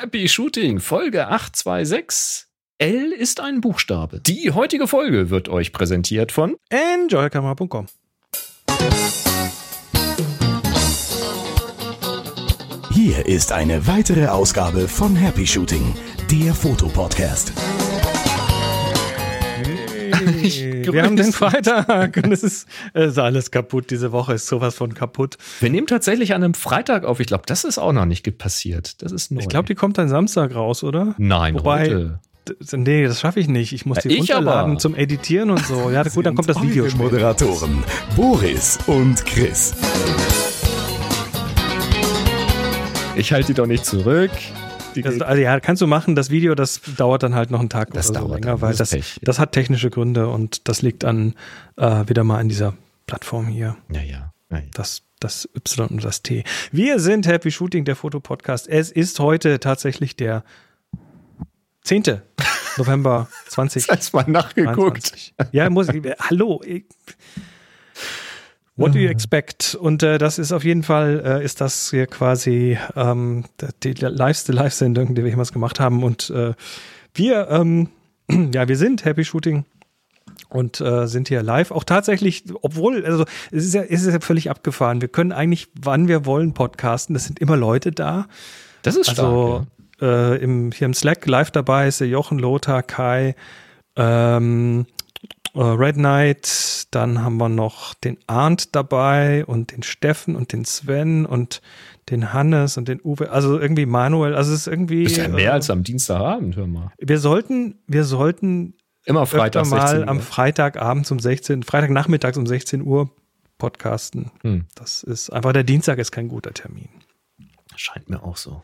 Happy Shooting, Folge 826. L ist ein Buchstabe. Die heutige Folge wird euch präsentiert von enjoykamera.com. Hier ist eine weitere Ausgabe von Happy Shooting, der Fotopodcast. Wir haben den Freitag und es ist, es ist alles kaputt. Diese Woche ist sowas von kaputt. Wir nehmen tatsächlich an einem Freitag auf. Ich glaube, das ist auch noch nicht passiert. Das ist neu. Ich glaube, die kommt dann Samstag raus, oder? Nein, Wobei, heute. nee, das schaffe ich nicht. Ich muss die ich runterladen aber. zum Editieren und so. Ja, gut, dann kommt das Video. Moderatoren Boris und Chris. Ich halte die doch nicht zurück. Das, also ja, kannst du machen. Das Video, das dauert dann halt noch einen Tag Das oder so länger, dann, weil das das, das hat technische Gründe und das liegt an äh, wieder mal an dieser Plattform hier. ja, ja. ja, ja. Das, das Y und das T. Wir sind Happy Shooting, der Fotopodcast. Es ist heute tatsächlich der 10. November 20. Hast mal nachgeguckt. 23. Ja, muss ich. Hallo. Ich, what do you expect? Und äh, das ist auf jeden Fall, äh, ist das hier quasi ähm, die liveste Live-Sendung, die wir jemals gemacht haben. Und äh, wir, ähm, ja, wir sind Happy Shooting und äh, sind hier live. Auch tatsächlich, obwohl, also es ist ja, es ist ja völlig abgefahren. Wir können eigentlich, wann wir wollen, podcasten. Es sind immer Leute da. Das ist stark. Also äh, im, hier im Slack live dabei ist der Jochen, Lothar, Kai, ähm, äh, Red Knight, dann haben wir noch den Arndt dabei und den Steffen und den Sven und den Hannes und den Uwe, also irgendwie Manuel, also es ist irgendwie. Ist ja mehr äh, als am Dienstagabend, hör mal. wir sollten, wir sollten Immer Freitag mal 16 Uhr. am Freitagabend um 16, Freitagnachmittags um 16 Uhr podcasten. Hm. Das ist einfach, der Dienstag ist kein guter Termin. Scheint mir auch so.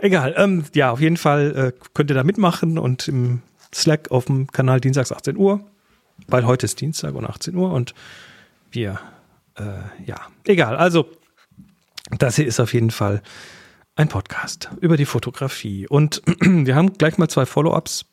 Egal, ähm, ja, auf jeden Fall äh, könnt ihr da mitmachen und im Slack auf dem Kanal Dienstags 18 Uhr, weil heute ist Dienstag und 18 Uhr und wir, äh, ja, egal. Also, das hier ist auf jeden Fall ein Podcast über die Fotografie und wir haben gleich mal zwei Follow-ups.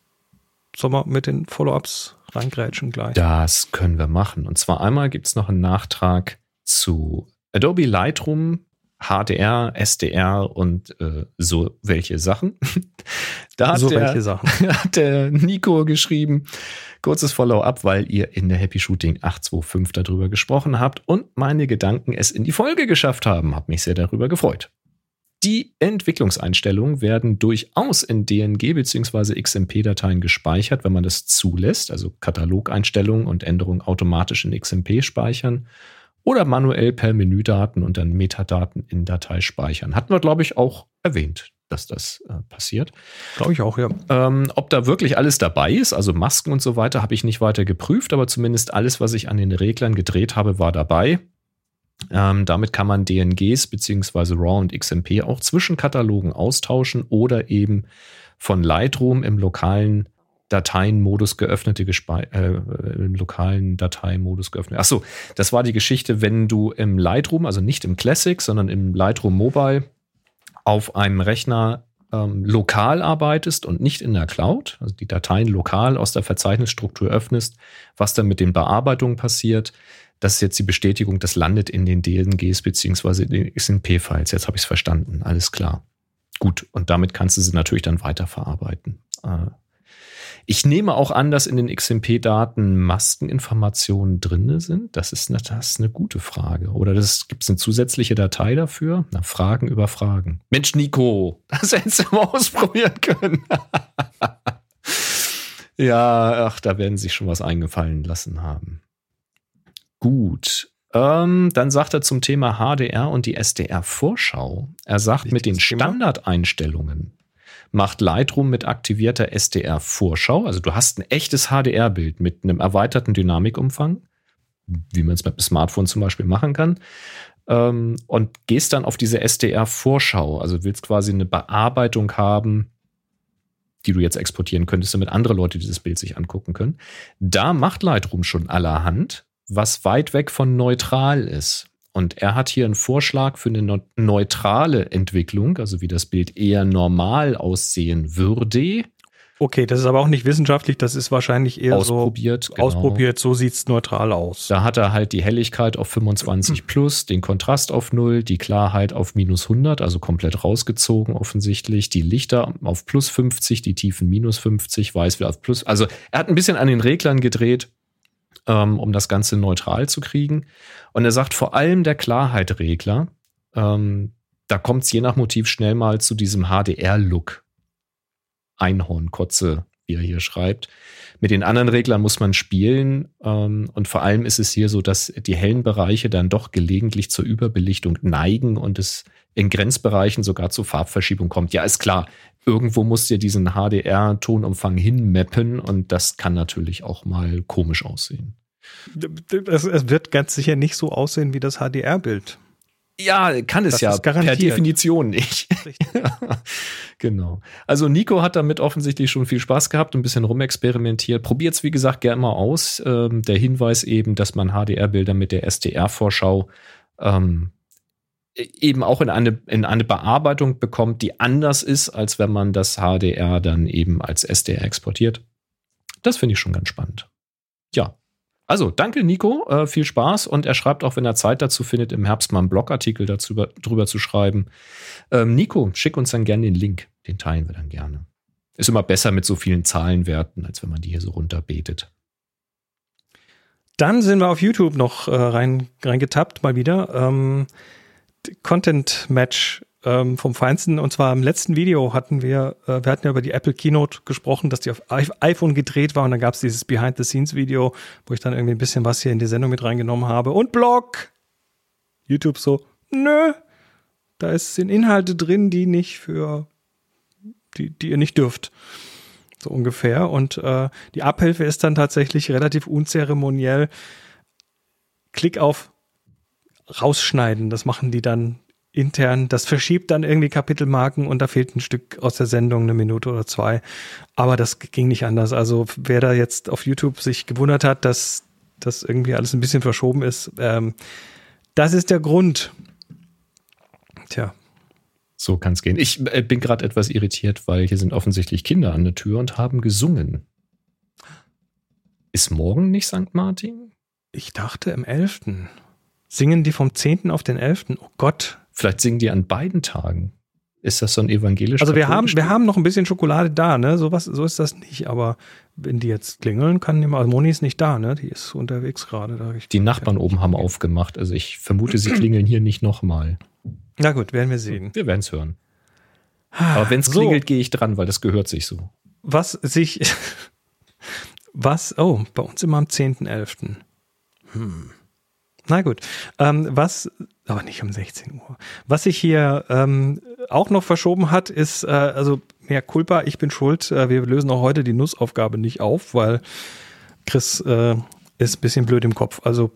Sollen wir mit den Follow-ups reingrätschen gleich? Das können wir machen. Und zwar einmal gibt es noch einen Nachtrag zu Adobe Lightroom, HDR, SDR und äh, so welche Sachen. da hat, so der, welche Sachen. hat der Nico geschrieben, kurzes Follow-up, weil ihr in der Happy Shooting 825 darüber gesprochen habt und meine Gedanken es in die Folge geschafft haben. Hab mich sehr darüber gefreut. Die Entwicklungseinstellungen werden durchaus in DNG bzw. XMP-Dateien gespeichert, wenn man das zulässt, also Katalogeinstellungen und Änderungen automatisch in XMP speichern oder manuell per Menüdaten und dann Metadaten in Datei speichern. Hatten wir, glaube ich, auch erwähnt, dass das äh, passiert. Glaube ich auch, ja. Ähm, ob da wirklich alles dabei ist, also Masken und so weiter, habe ich nicht weiter geprüft, aber zumindest alles, was ich an den Reglern gedreht habe, war dabei. Ähm, damit kann man DNGs beziehungsweise RAW und XMP auch zwischen Katalogen austauschen oder eben von Lightroom im lokalen Dateienmodus geöffnete äh, im lokalen Dateimodus geöffnet. Achso, das war die Geschichte, wenn du im Lightroom, also nicht im Classic, sondern im Lightroom Mobile auf einem Rechner ähm, lokal arbeitest und nicht in der Cloud, also die Dateien lokal aus der Verzeichnisstruktur öffnest, was dann mit den Bearbeitungen passiert, das ist jetzt die Bestätigung, das landet in den DNGs beziehungsweise in den XMP-Files. Jetzt habe ich es verstanden, alles klar. Gut, und damit kannst du sie natürlich dann weiterverarbeiten. Äh, ich nehme auch an, dass in den XMP-Daten Maskeninformationen drin sind. Das ist, eine, das ist eine gute Frage. Oder gibt es eine zusätzliche Datei dafür? Na, Fragen über Fragen. Mensch, Nico, das hättest du mal ausprobieren können. ja, ach, da werden sich schon was eingefallen lassen haben. Gut. Ähm, dann sagt er zum Thema HDR und die SDR-Vorschau. Er sagt, mit den Wichtiges. Standardeinstellungen macht Lightroom mit aktivierter SDR-Vorschau. Also du hast ein echtes HDR-Bild mit einem erweiterten Dynamikumfang, wie man es mit dem Smartphone zum Beispiel machen kann. Ähm, und gehst dann auf diese SDR-Vorschau. Also willst quasi eine Bearbeitung haben, die du jetzt exportieren könntest, damit andere Leute dieses Bild sich angucken können. Da macht Lightroom schon allerhand, was weit weg von neutral ist. Und er hat hier einen Vorschlag für eine neu- neutrale Entwicklung, also wie das Bild eher normal aussehen würde. Okay, das ist aber auch nicht wissenschaftlich, das ist wahrscheinlich eher ausprobiert, so genau. ausprobiert, so sieht's neutral aus. Da hat er halt die Helligkeit auf 25 plus, den Kontrast auf 0, die Klarheit auf minus 100, also komplett rausgezogen offensichtlich, die Lichter auf plus 50, die Tiefen minus 50, weiß wieder auf plus. Also er hat ein bisschen an den Reglern gedreht, ähm, um das Ganze neutral zu kriegen. Und er sagt vor allem der Klarheit-Regler, ähm, da kommt es je nach Motiv schnell mal zu diesem HDR-Look. Einhornkotze, wie er hier schreibt. Mit den anderen Reglern muss man spielen ähm, und vor allem ist es hier so, dass die hellen Bereiche dann doch gelegentlich zur Überbelichtung neigen und es in Grenzbereichen sogar zu Farbverschiebung kommt. Ja, ist klar, irgendwo musst du diesen HDR-Tonumfang hinmappen und das kann natürlich auch mal komisch aussehen. Es, es wird ganz sicher nicht so aussehen wie das HDR-Bild. Ja, kann es das ja per Definition nicht. genau. Also Nico hat damit offensichtlich schon viel Spaß gehabt, ein bisschen rumexperimentiert. Probiert es, wie gesagt, gerne mal aus. Ähm, der Hinweis eben, dass man HDR-Bilder mit der SDR-Vorschau ähm, eben auch in eine, in eine Bearbeitung bekommt, die anders ist, als wenn man das HDR dann eben als SDR exportiert. Das finde ich schon ganz spannend. Ja, also, danke, Nico. Äh, viel Spaß. Und er schreibt auch, wenn er Zeit dazu findet, im Herbst mal einen Blogartikel dazu, drüber zu schreiben. Ähm, Nico, schick uns dann gerne den Link. Den teilen wir dann gerne. Ist immer besser mit so vielen Zahlenwerten, als wenn man die hier so runterbetet. Dann sind wir auf YouTube noch äh, rein, reingetappt, mal wieder. Ähm, Content Match ähm, vom Feinsten. Und zwar im letzten Video hatten wir, äh, wir hatten ja über die Apple Keynote gesprochen, dass die auf iPhone gedreht war und dann gab es dieses Behind-the-Scenes-Video, wo ich dann irgendwie ein bisschen was hier in die Sendung mit reingenommen habe. Und Blog! YouTube so, nö, da sind Inhalte drin, die nicht für, die, die ihr nicht dürft. So ungefähr. Und äh, die Abhilfe ist dann tatsächlich relativ unzeremoniell. Klick auf rausschneiden. Das machen die dann intern. Das verschiebt dann irgendwie Kapitelmarken und da fehlt ein Stück aus der Sendung, eine Minute oder zwei. Aber das ging nicht anders. Also wer da jetzt auf YouTube sich gewundert hat, dass das irgendwie alles ein bisschen verschoben ist, ähm, das ist der Grund. Tja. So kann es gehen. Ich äh, bin gerade etwas irritiert, weil hier sind offensichtlich Kinder an der Tür und haben gesungen. Ist morgen nicht St. Martin? Ich dachte im 11. Singen die vom 10. auf den 11.? Oh Gott, Vielleicht singen die an beiden Tagen. Ist das so ein evangelisch? Also wir haben, wir haben noch ein bisschen Schokolade da, ne? So was, so ist das nicht. Aber wenn die jetzt klingeln, kann die mal. Moni ist nicht da, ne? Die ist unterwegs gerade. Die Nachbarn oben haben aufgemacht. Also ich vermute, sie klingeln hier nicht nochmal. Na gut, werden wir sehen. Wir werden es hören. Aber wenn es so. klingelt, gehe ich dran, weil das gehört sich so. Was sich, was, oh, bei uns immer am 10.11. Hm. Na gut. Ähm, was, aber nicht um 16 Uhr. Was sich hier ähm, auch noch verschoben hat, ist, äh, also mehr Culpa, ich bin schuld. Äh, wir lösen auch heute die Nussaufgabe nicht auf, weil Chris äh, ist ein bisschen blöd im Kopf. Also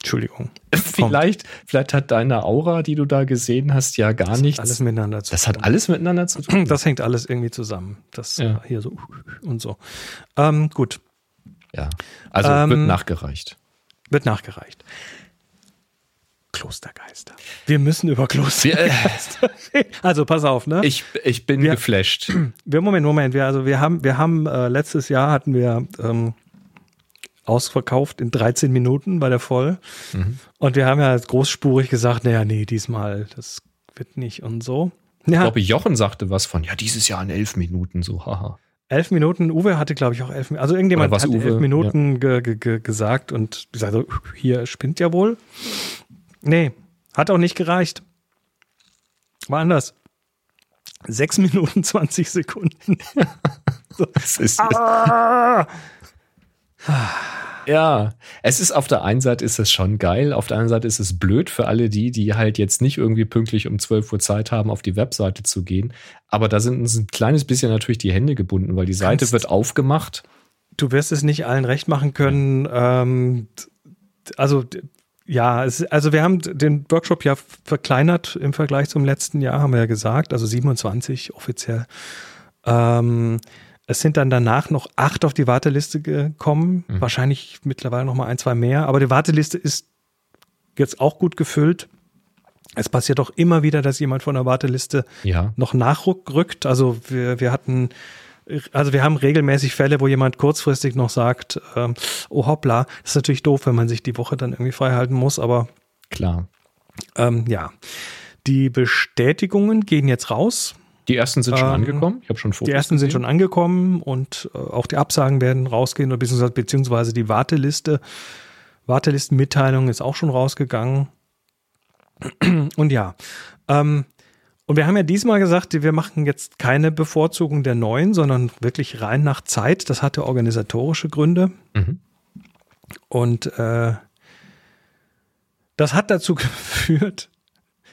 Entschuldigung. Vielleicht, vielleicht hat deine Aura, die du da gesehen hast, ja gar das nichts. Alles miteinander zu tun. Das hat alles miteinander zu tun. Das hängt alles irgendwie zusammen. Das ja. hier so und so. Ähm, gut. Ja. Also ähm, wird nachgereicht. Wird nachgereicht. Klostergeister. Wir müssen über Klostergeister reden. Also pass auf, ne? Ich, ich bin wir, geflasht. Wir, Moment, Moment. Wir, also wir haben, wir haben äh, letztes Jahr hatten wir ähm, ausverkauft in 13 Minuten bei der Voll. Mhm. Und wir haben ja großspurig gesagt, naja, nee, diesmal, das wird nicht und so. Ja. Ich glaube, Jochen sagte was von, ja, dieses Jahr in elf Minuten, so, haha. Elf Minuten, Uwe hatte, glaube ich, auch elf Minuten. Also irgendjemand hat Uwe? elf Minuten ja. ge, ge, gesagt und gesagt, so, hier spinnt ja wohl. Nee, hat auch nicht gereicht. War anders. Sechs Minuten, 20 Sekunden. so. Das ist. Ah! Ja, es ist auf der einen Seite ist es schon geil, auf der anderen Seite ist es blöd für alle die, die halt jetzt nicht irgendwie pünktlich um 12 Uhr Zeit haben, auf die Webseite zu gehen. Aber da sind uns ein kleines bisschen natürlich die Hände gebunden, weil die Seite Kannst, wird aufgemacht. Du wirst es nicht allen recht machen können. Ähm, also ja, es, also wir haben den Workshop ja verkleinert im Vergleich zum letzten Jahr, haben wir ja gesagt, also 27 offiziell. Ähm, es sind dann danach noch acht auf die Warteliste gekommen, mhm. wahrscheinlich mittlerweile noch mal ein, zwei mehr, aber die Warteliste ist jetzt auch gut gefüllt. Es passiert auch immer wieder, dass jemand von der Warteliste ja. noch nachrückt. Also wir, wir hatten also wir haben regelmäßig Fälle, wo jemand kurzfristig noch sagt, ähm, oh hoppla, das ist natürlich doof, wenn man sich die Woche dann irgendwie frei halten muss, aber Klar. ähm, ja. Die Bestätigungen gehen jetzt raus. Die ersten sind schon Ähm, angekommen. Ich habe schon Fotos Die ersten sind gesehen. schon angekommen und äh, auch die Absagen werden rausgehen, oder beziehungsweise, beziehungsweise die Warteliste, Wartelistenmitteilung ist auch schon rausgegangen. Und ja, ähm, und wir haben ja diesmal gesagt, wir machen jetzt keine Bevorzugung der neuen, sondern wirklich rein nach Zeit. Das hatte organisatorische Gründe. Mhm. Und äh, das hat dazu geführt,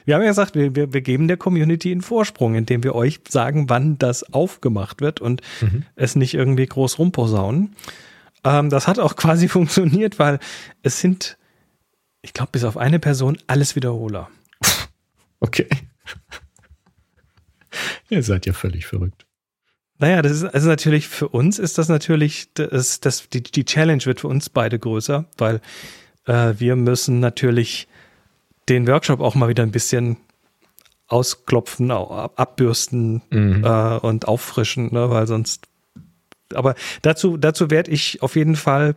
wir haben ja gesagt, wir, wir, wir geben der Community einen Vorsprung, indem wir euch sagen, wann das aufgemacht wird und Mhm. es nicht irgendwie groß rumposaunen. Ähm, das hat auch quasi funktioniert, weil es sind, ich glaube, bis auf eine Person alles Wiederholer. Okay. Ihr seid ja völlig verrückt. Naja, das ist also natürlich für uns ist das natürlich, das, das, die, die Challenge wird für uns beide größer, weil äh, wir müssen natürlich den Workshop auch mal wieder ein bisschen ausklopfen, au- ab- abbürsten Mhm. äh, und auffrischen, ne, weil sonst. Aber dazu, dazu werde ich auf jeden Fall,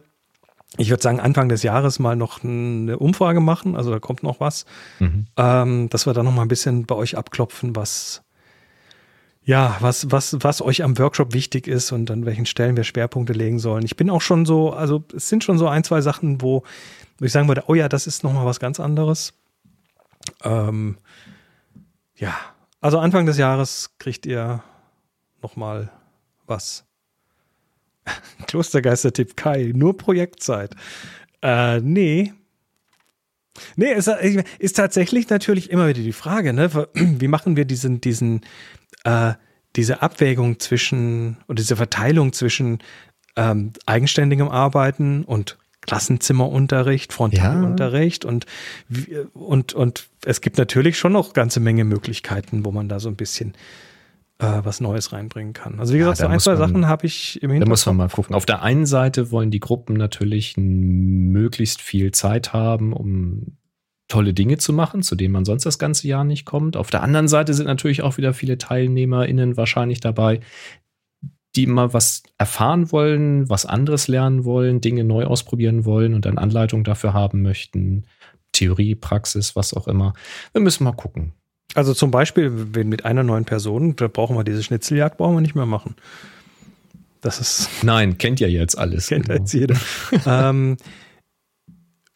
ich würde sagen, Anfang des Jahres mal noch eine Umfrage machen. Also da kommt noch was Mhm. ähm, dass wir dann noch mal ein bisschen bei euch abklopfen, was ja, was, was, was euch am Workshop wichtig ist und an welchen Stellen wir Schwerpunkte legen sollen. Ich bin auch schon so, also es sind schon so ein, zwei Sachen, wo, wo ich sagen würde, oh ja, das ist noch mal was ganz anderes. Ähm, ja, also Anfang des Jahres kriegt ihr noch mal was. Klostergeister-Tipp Kai, nur Projektzeit. Äh, nee, Nee, ist, ist tatsächlich natürlich immer wieder die Frage, ne? Wie machen wir diesen, diesen, äh, diese Abwägung zwischen und diese Verteilung zwischen ähm, eigenständigem Arbeiten und Klassenzimmerunterricht, Frontalunterricht und, wie- und, und es gibt natürlich schon noch ganze Menge Möglichkeiten, wo man da so ein bisschen äh, was Neues reinbringen kann. Also wie Ja, gesagt, so da ein, zwei man- Sachen habe ich im Da Hinterkopf. muss man mal gucken. Auf der einen Seite wollen die Gruppen natürlich möglichst viel Zeit haben, um tolle Dinge zu machen, zu denen man sonst das ganze Jahr nicht kommt. Auf der anderen Seite sind natürlich auch wieder viele TeilnehmerInnen wahrscheinlich dabei, die mal was erfahren wollen, was anderes lernen wollen, Dinge neu ausprobieren wollen und dann Anleitung dafür haben möchten. Theorie, Praxis, was auch immer. Wir müssen mal gucken. Also zum Beispiel, wenn mit einer neuen Person, da brauchen wir diese Schnitzeljagd, brauchen wir nicht mehr machen. Das ist, Nein, kennt ja jetzt alles. kennt genau. jetzt jeder. ähm,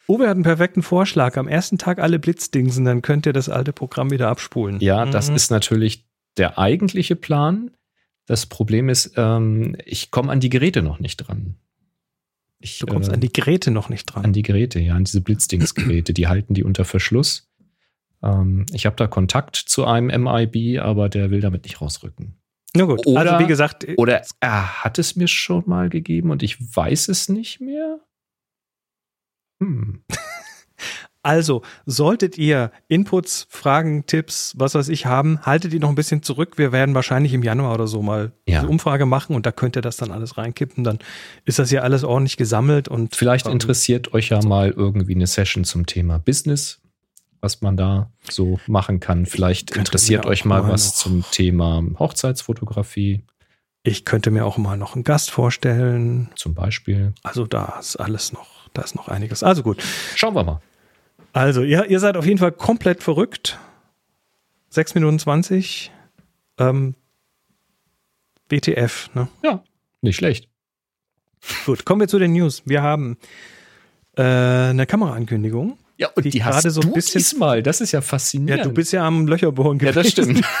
Uwe hat einen perfekten Vorschlag. Am ersten Tag alle Blitzdingsen, dann könnt ihr das alte Programm wieder abspulen. Ja, das Mhm. ist natürlich der eigentliche Plan. Das Problem ist, ähm, ich komme an die Geräte noch nicht dran. Ich, Du kommst äh, an die Geräte noch nicht dran. an die Geräte, ja, an diese Blitzdingsgeräte. die halten die unter Verschluss. Ähm, ich habe da Kontakt zu einem MIB, aber der will damit nicht rausrücken. Na gut, Oder- also wie gesagt, Oder er hat es mir schon mal gegeben und ich weiß es nicht mehr. Hm. Also, solltet ihr Inputs, Fragen, Tipps, was weiß ich haben, haltet die noch ein bisschen zurück. Wir werden wahrscheinlich im Januar oder so mal Ja. diese Umfrage machen und da könnt ihr das dann alles reinkippen. Dann ist das ja alles ordentlich gesammelt und Vielleicht ähm, interessiert euch ja mal irgendwie eine Session zum Thema Business, was man da so machen kann. Vielleicht interessiert euch mal mal was noch- zum Thema Hochzeitsfotografie Ich könnte mir auch mal noch einen Gast vorstellen. zum Beispiel. Also da ist alles noch, da ist noch einiges. Also gut. Schauen wir mal. Also ihr, ihr seid auf jeden Fall komplett verrückt. 6 Minuten 20. Ähm, WTF, ne? Ja, nicht schlecht. Gut, kommen wir zu den News. Wir haben äh, eine Kameraankündigung. Ja, und Die die, hast gerade so ein du bisschen- diesmal. Das ist ja Ja, faszinierend. du bist ja am Löcherbohren ja, das gewesen. stimmt.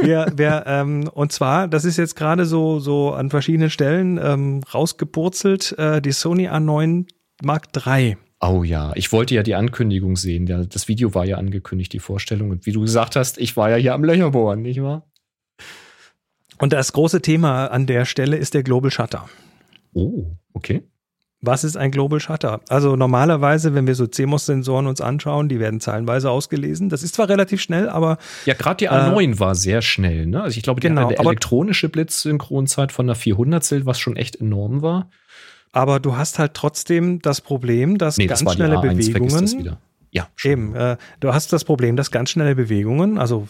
Wir, wir, ähm, und zwar, das ist jetzt gerade so, so an verschiedenen Stellen ähm, rausgepurzelt, äh, die Sony A9 Mark III. Oh ja, ich wollte ja die Ankündigung sehen. Das Video war ja angekündigt, die Vorstellung. Und wie du gesagt hast, ich war ja hier am Löcherbohren, nicht wahr? Und das große Thema an der Stelle ist der Global Shutter. Oh, okay. Was ist ein Global Shutter? Also normalerweise, wenn wir so CMOS-Sensoren uns anschauen, die werden zeilenweise ausgelesen. Das ist zwar relativ schnell, aber Ja, gerade die A9 war sehr schnell. Ne? Also ich glaube, die Genau, eine elektronische Blitzsynchronzeit von einer 400 was schon echt enorm war. Aber du hast halt trotzdem das Problem, dass Nee, ganz das schnelle die A1, vergiss das Bewegungen wieder. Ja, schon. Eben, äh, du hast das Problem, dass ganz schnelle Bewegungen, also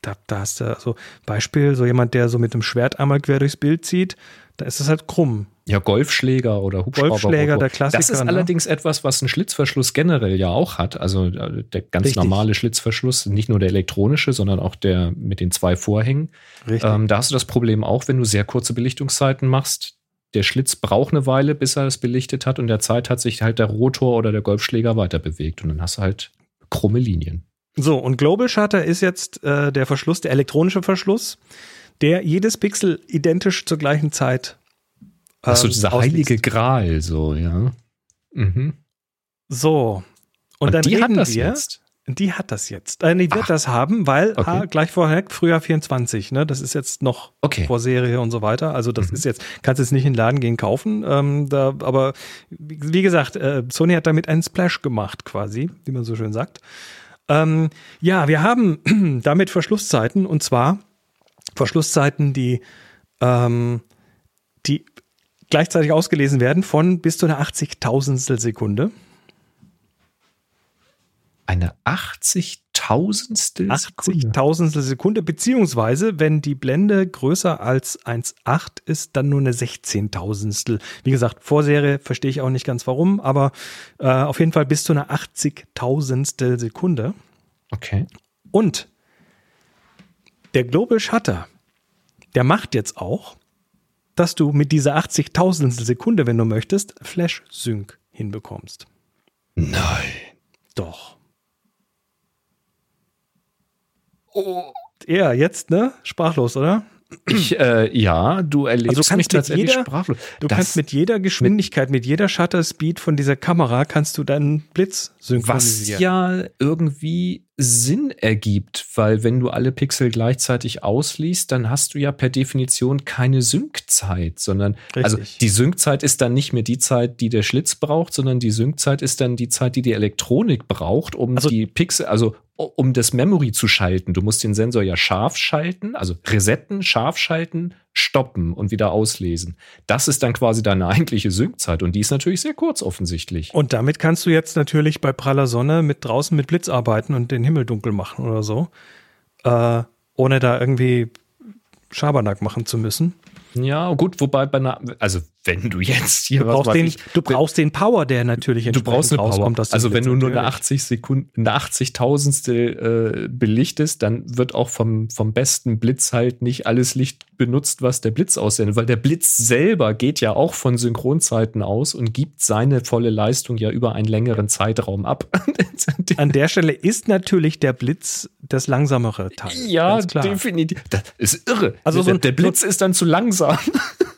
da, da hast du so Beispiel, so jemand, der so mit dem Schwert einmal quer durchs Bild zieht, da ist es halt krumm. Ja, Golfschläger oder Hubschrauber. Golfschläger, der Klassiker. Das ist ne? allerdings etwas, was ein Schlitzverschluss generell ja auch hat. Also äh, der ganz Richtig. normale Schlitzverschluss, nicht nur der elektronische, sondern auch der mit den zwei Vorhängen. Richtig. Ähm, da hast du das Problem auch, wenn du sehr kurze Belichtungszeiten machst. Der Schlitz braucht eine Weile, bis er es belichtet hat und der Zeit hat sich halt der Rotor oder der Golfschläger weiter bewegt und dann hast du halt krumme Linien. So, und Global Shutter ist jetzt äh, der Verschluss, der elektronische Verschluss, der jedes Pixel identisch zur gleichen Zeit. Achso, ähm, dieser ausliest. heilige Gral, so, ja. Mhm. So. Und, Und, dann die reden das wir. jetzt. Die hat das jetzt. Äh, die wird Ach. das haben, weil Okay. ah, gleich vorher, Frühjahr 24, ne? Das ist jetzt noch Okay. vor Serie und so weiter. Also das Mhm. ist jetzt, kannst jetzt nicht in den Laden gehen kaufen. Ähm, da, aber wie wie gesagt, äh, Sony hat damit einen Splash gemacht, quasi, wie man so schön sagt. Ähm, ja, wir haben damit Verschlusszeiten und zwar Verschlusszeiten, die, ähm, die gleichzeitig ausgelesen werden von bis zu einer 80.000stel Sekunde. Eine 80.000stel Sekunde. 80.000stel Sekunde, beziehungsweise wenn die Blende größer als 1,8 ist, dann nur eine 16.000stel. Wie gesagt, Vorserie verstehe ich auch nicht ganz warum, aber äh, auf jeden Fall bis zu einer 80.000stel Sekunde. Okay. Und der Global Shutter, der macht jetzt auch, dass du mit dieser 80.000stel Sekunde, wenn du möchtest, Flash Sync hinbekommst. Nein. Doch. Ja, jetzt, ne? Sprachlos, oder? Ich, äh, ja, du erlebst Also du kannst mich mit tatsächlich jeder- sprachlos. Du Das- kannst mit jeder Geschwindigkeit, mit jeder Shutter Speed von dieser Kamera kannst du deinen Blitz was synchronisieren. ja irgendwie Sinn ergibt, weil wenn du alle Pixel gleichzeitig ausliest, dann hast du ja per Definition keine Synkzeit, sondern also Richtig. die Synkzeit ist dann nicht mehr die Zeit, die der Schlitz braucht, sondern die Synkzeit ist dann die Zeit, die die Elektronik braucht, um Also- die Pixel, also um das Memory zu schalten. Du musst den Sensor ja scharf schalten, also resetten, scharf schalten, stoppen und wieder auslesen. Das ist dann quasi deine eigentliche Synkzeit und die ist natürlich sehr kurz offensichtlich. Und damit kannst du jetzt natürlich bei praller Sonne mit draußen mit Blitz arbeiten und den Himmel dunkel machen oder so, äh, ohne da irgendwie Schabernack machen zu müssen. Ja, gut, wobei bei einer, also wenn du jetzt hier Du brauchst, den, ich, du brauchst den Power, der natürlich du brauchst eine Power. rauskommt. aus dem Also wenn du nur eine natürlich. 80 Sekunden, eine 80.000stel äh, belichtest, dann wird auch vom, vom besten Blitz halt nicht alles Licht benutzt, was der Blitz aussendet, weil der Blitz selber geht ja auch von Synchronzeiten aus und gibt seine volle Leistung ja über einen längeren Zeitraum ab. An der Stelle ist natürlich der Blitz das langsamere Teil. ja, definitiv. Das ist irre. Also so der, ein- der Blitz ist dann zu langsam.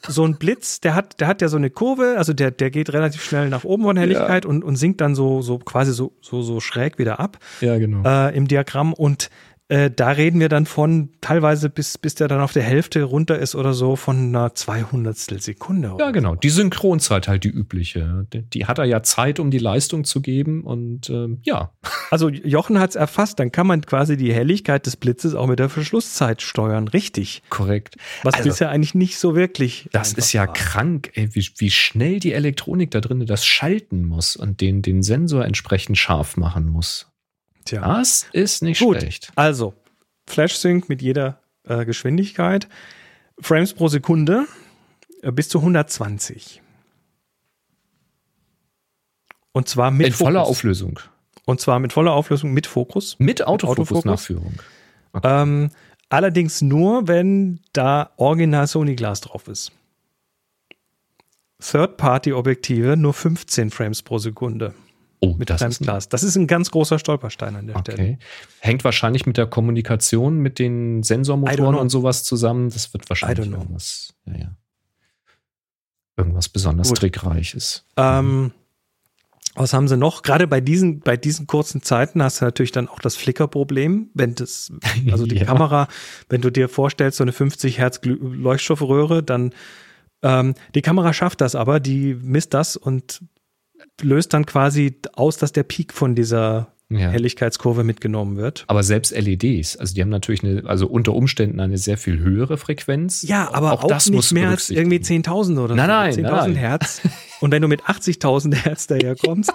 so ein Blitz, der hat, der hat ja so eine Kurve, also der, der geht relativ schnell nach oben von Helligkeit und, und sinkt dann so, so quasi so, so, so schräg wieder ab Ja, genau. äh, im Diagramm. Und äh, da reden wir dann von teilweise, bis, bis der dann auf der Hälfte runter ist oder so, von einer 200 Sekunde. Ja, genau. Die Synchronzeit halt die übliche. Die, die hat er ja Zeit, um die Leistung zu geben und ähm, ja. Also Jochen hat es erfasst, dann kann man quasi die Helligkeit des Blitzes auch mit der Verschlusszeit steuern. Richtig. Korrekt. Was Also, bisher eigentlich nicht so wirklich. Das ist ja war. krank, ey, wie, wie schnell die Elektronik da drin das schalten muss und den, den Sensor entsprechend scharf machen muss. Tja. Das ist nicht Gut. schlecht. Also, Flash Sync mit jeder äh, Geschwindigkeit. Frames pro Sekunde äh, bis zu 120. Und zwar mit In voller Fokus. Auflösung. Und zwar mit voller Auflösung mit Fokus. Mit Autofokus? Autofokus-Nachführung. Ähm, allerdings nur, wenn da Original Sony Glas drauf ist. Third-Party-Objektive nur 15 Frames pro Sekunde Oh, mit das ist ein, Glas. Das ist ein ganz großer Stolperstein an der Stelle. Okay. Hängt wahrscheinlich mit der Kommunikation mit den Sensormotoren und sowas zusammen. Das wird wahrscheinlich irgendwas, ja, ja. Irgendwas besonders Gut. trickreiches. Ähm, was haben sie noch? Gerade bei diesen, bei diesen kurzen Zeiten hast du natürlich dann auch das Flickerproblem, wenn das, also die Ja. Kamera, wenn du dir vorstellst, so eine 50 Hertz Leuchtstoffröhre, dann ähm, die Kamera schafft das aber, die misst das und löst dann quasi aus, dass der Peak von dieser Ja. Helligkeitskurve mitgenommen wird. Aber selbst LEDs, also die haben natürlich eine, also unter Umständen eine sehr viel höhere Frequenz. Ja, aber auch, das nicht muss mehr als irgendwie berücksichtigt 10.000 oder Nein, so. nein, 10.000 nein. Hertz. Und wenn du mit 80.000 Hertz daherkommst,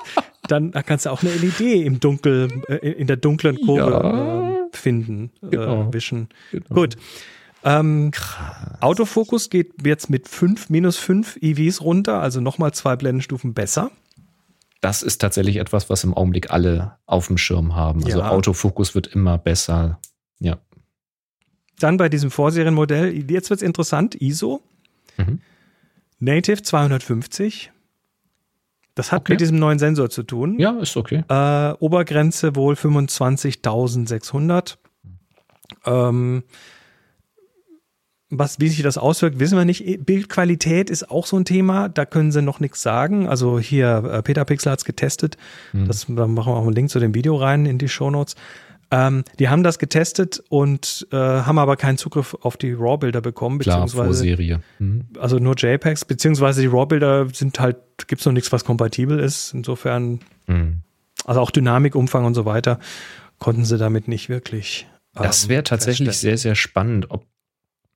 dann kannst du auch eine LED im Dunkel, äh, in der dunklen Kurve Ja. ähm, abfinden, Genau. äh, wischen. Genau. Gut. Ähm. Autofokus geht jetzt mit 5, minus 5 EVs runter, also nochmal zwei Blendenstufen besser. Das ist tatsächlich etwas, was im Augenblick alle auf dem Schirm haben. Also Ja. Autofokus wird immer besser. Ja. Dann bei diesem Vorserienmodell, jetzt wird es interessant, ISO, Mhm. Native 250. Das hat Okay. mit diesem neuen Sensor zu tun. Ja, ist okay. Äh, Obergrenze wohl 25.600. Ähm, was, wie sich das auswirkt, wissen wir nicht. E- Bildqualität ist auch so ein Thema. Da können sie noch nichts sagen. Also hier, äh, Peter Pixel hat es getestet. Mhm. Das, da machen wir auch einen Link zu dem Video rein in die Shownotes. Ähm, die haben das getestet und äh, haben aber keinen Zugriff auf die RAW-Bilder bekommen, Klar, beziehungsweise Vorserie. Mhm. also nur JPEGs, beziehungsweise die RAW-Bilder sind halt, gibt es noch nichts, was kompatibel ist. Insofern Mhm. also auch Dynamikumfang und so weiter konnten sie damit nicht wirklich. Das ähm, wäre tatsächlich sehr, sehr spannend. Ob,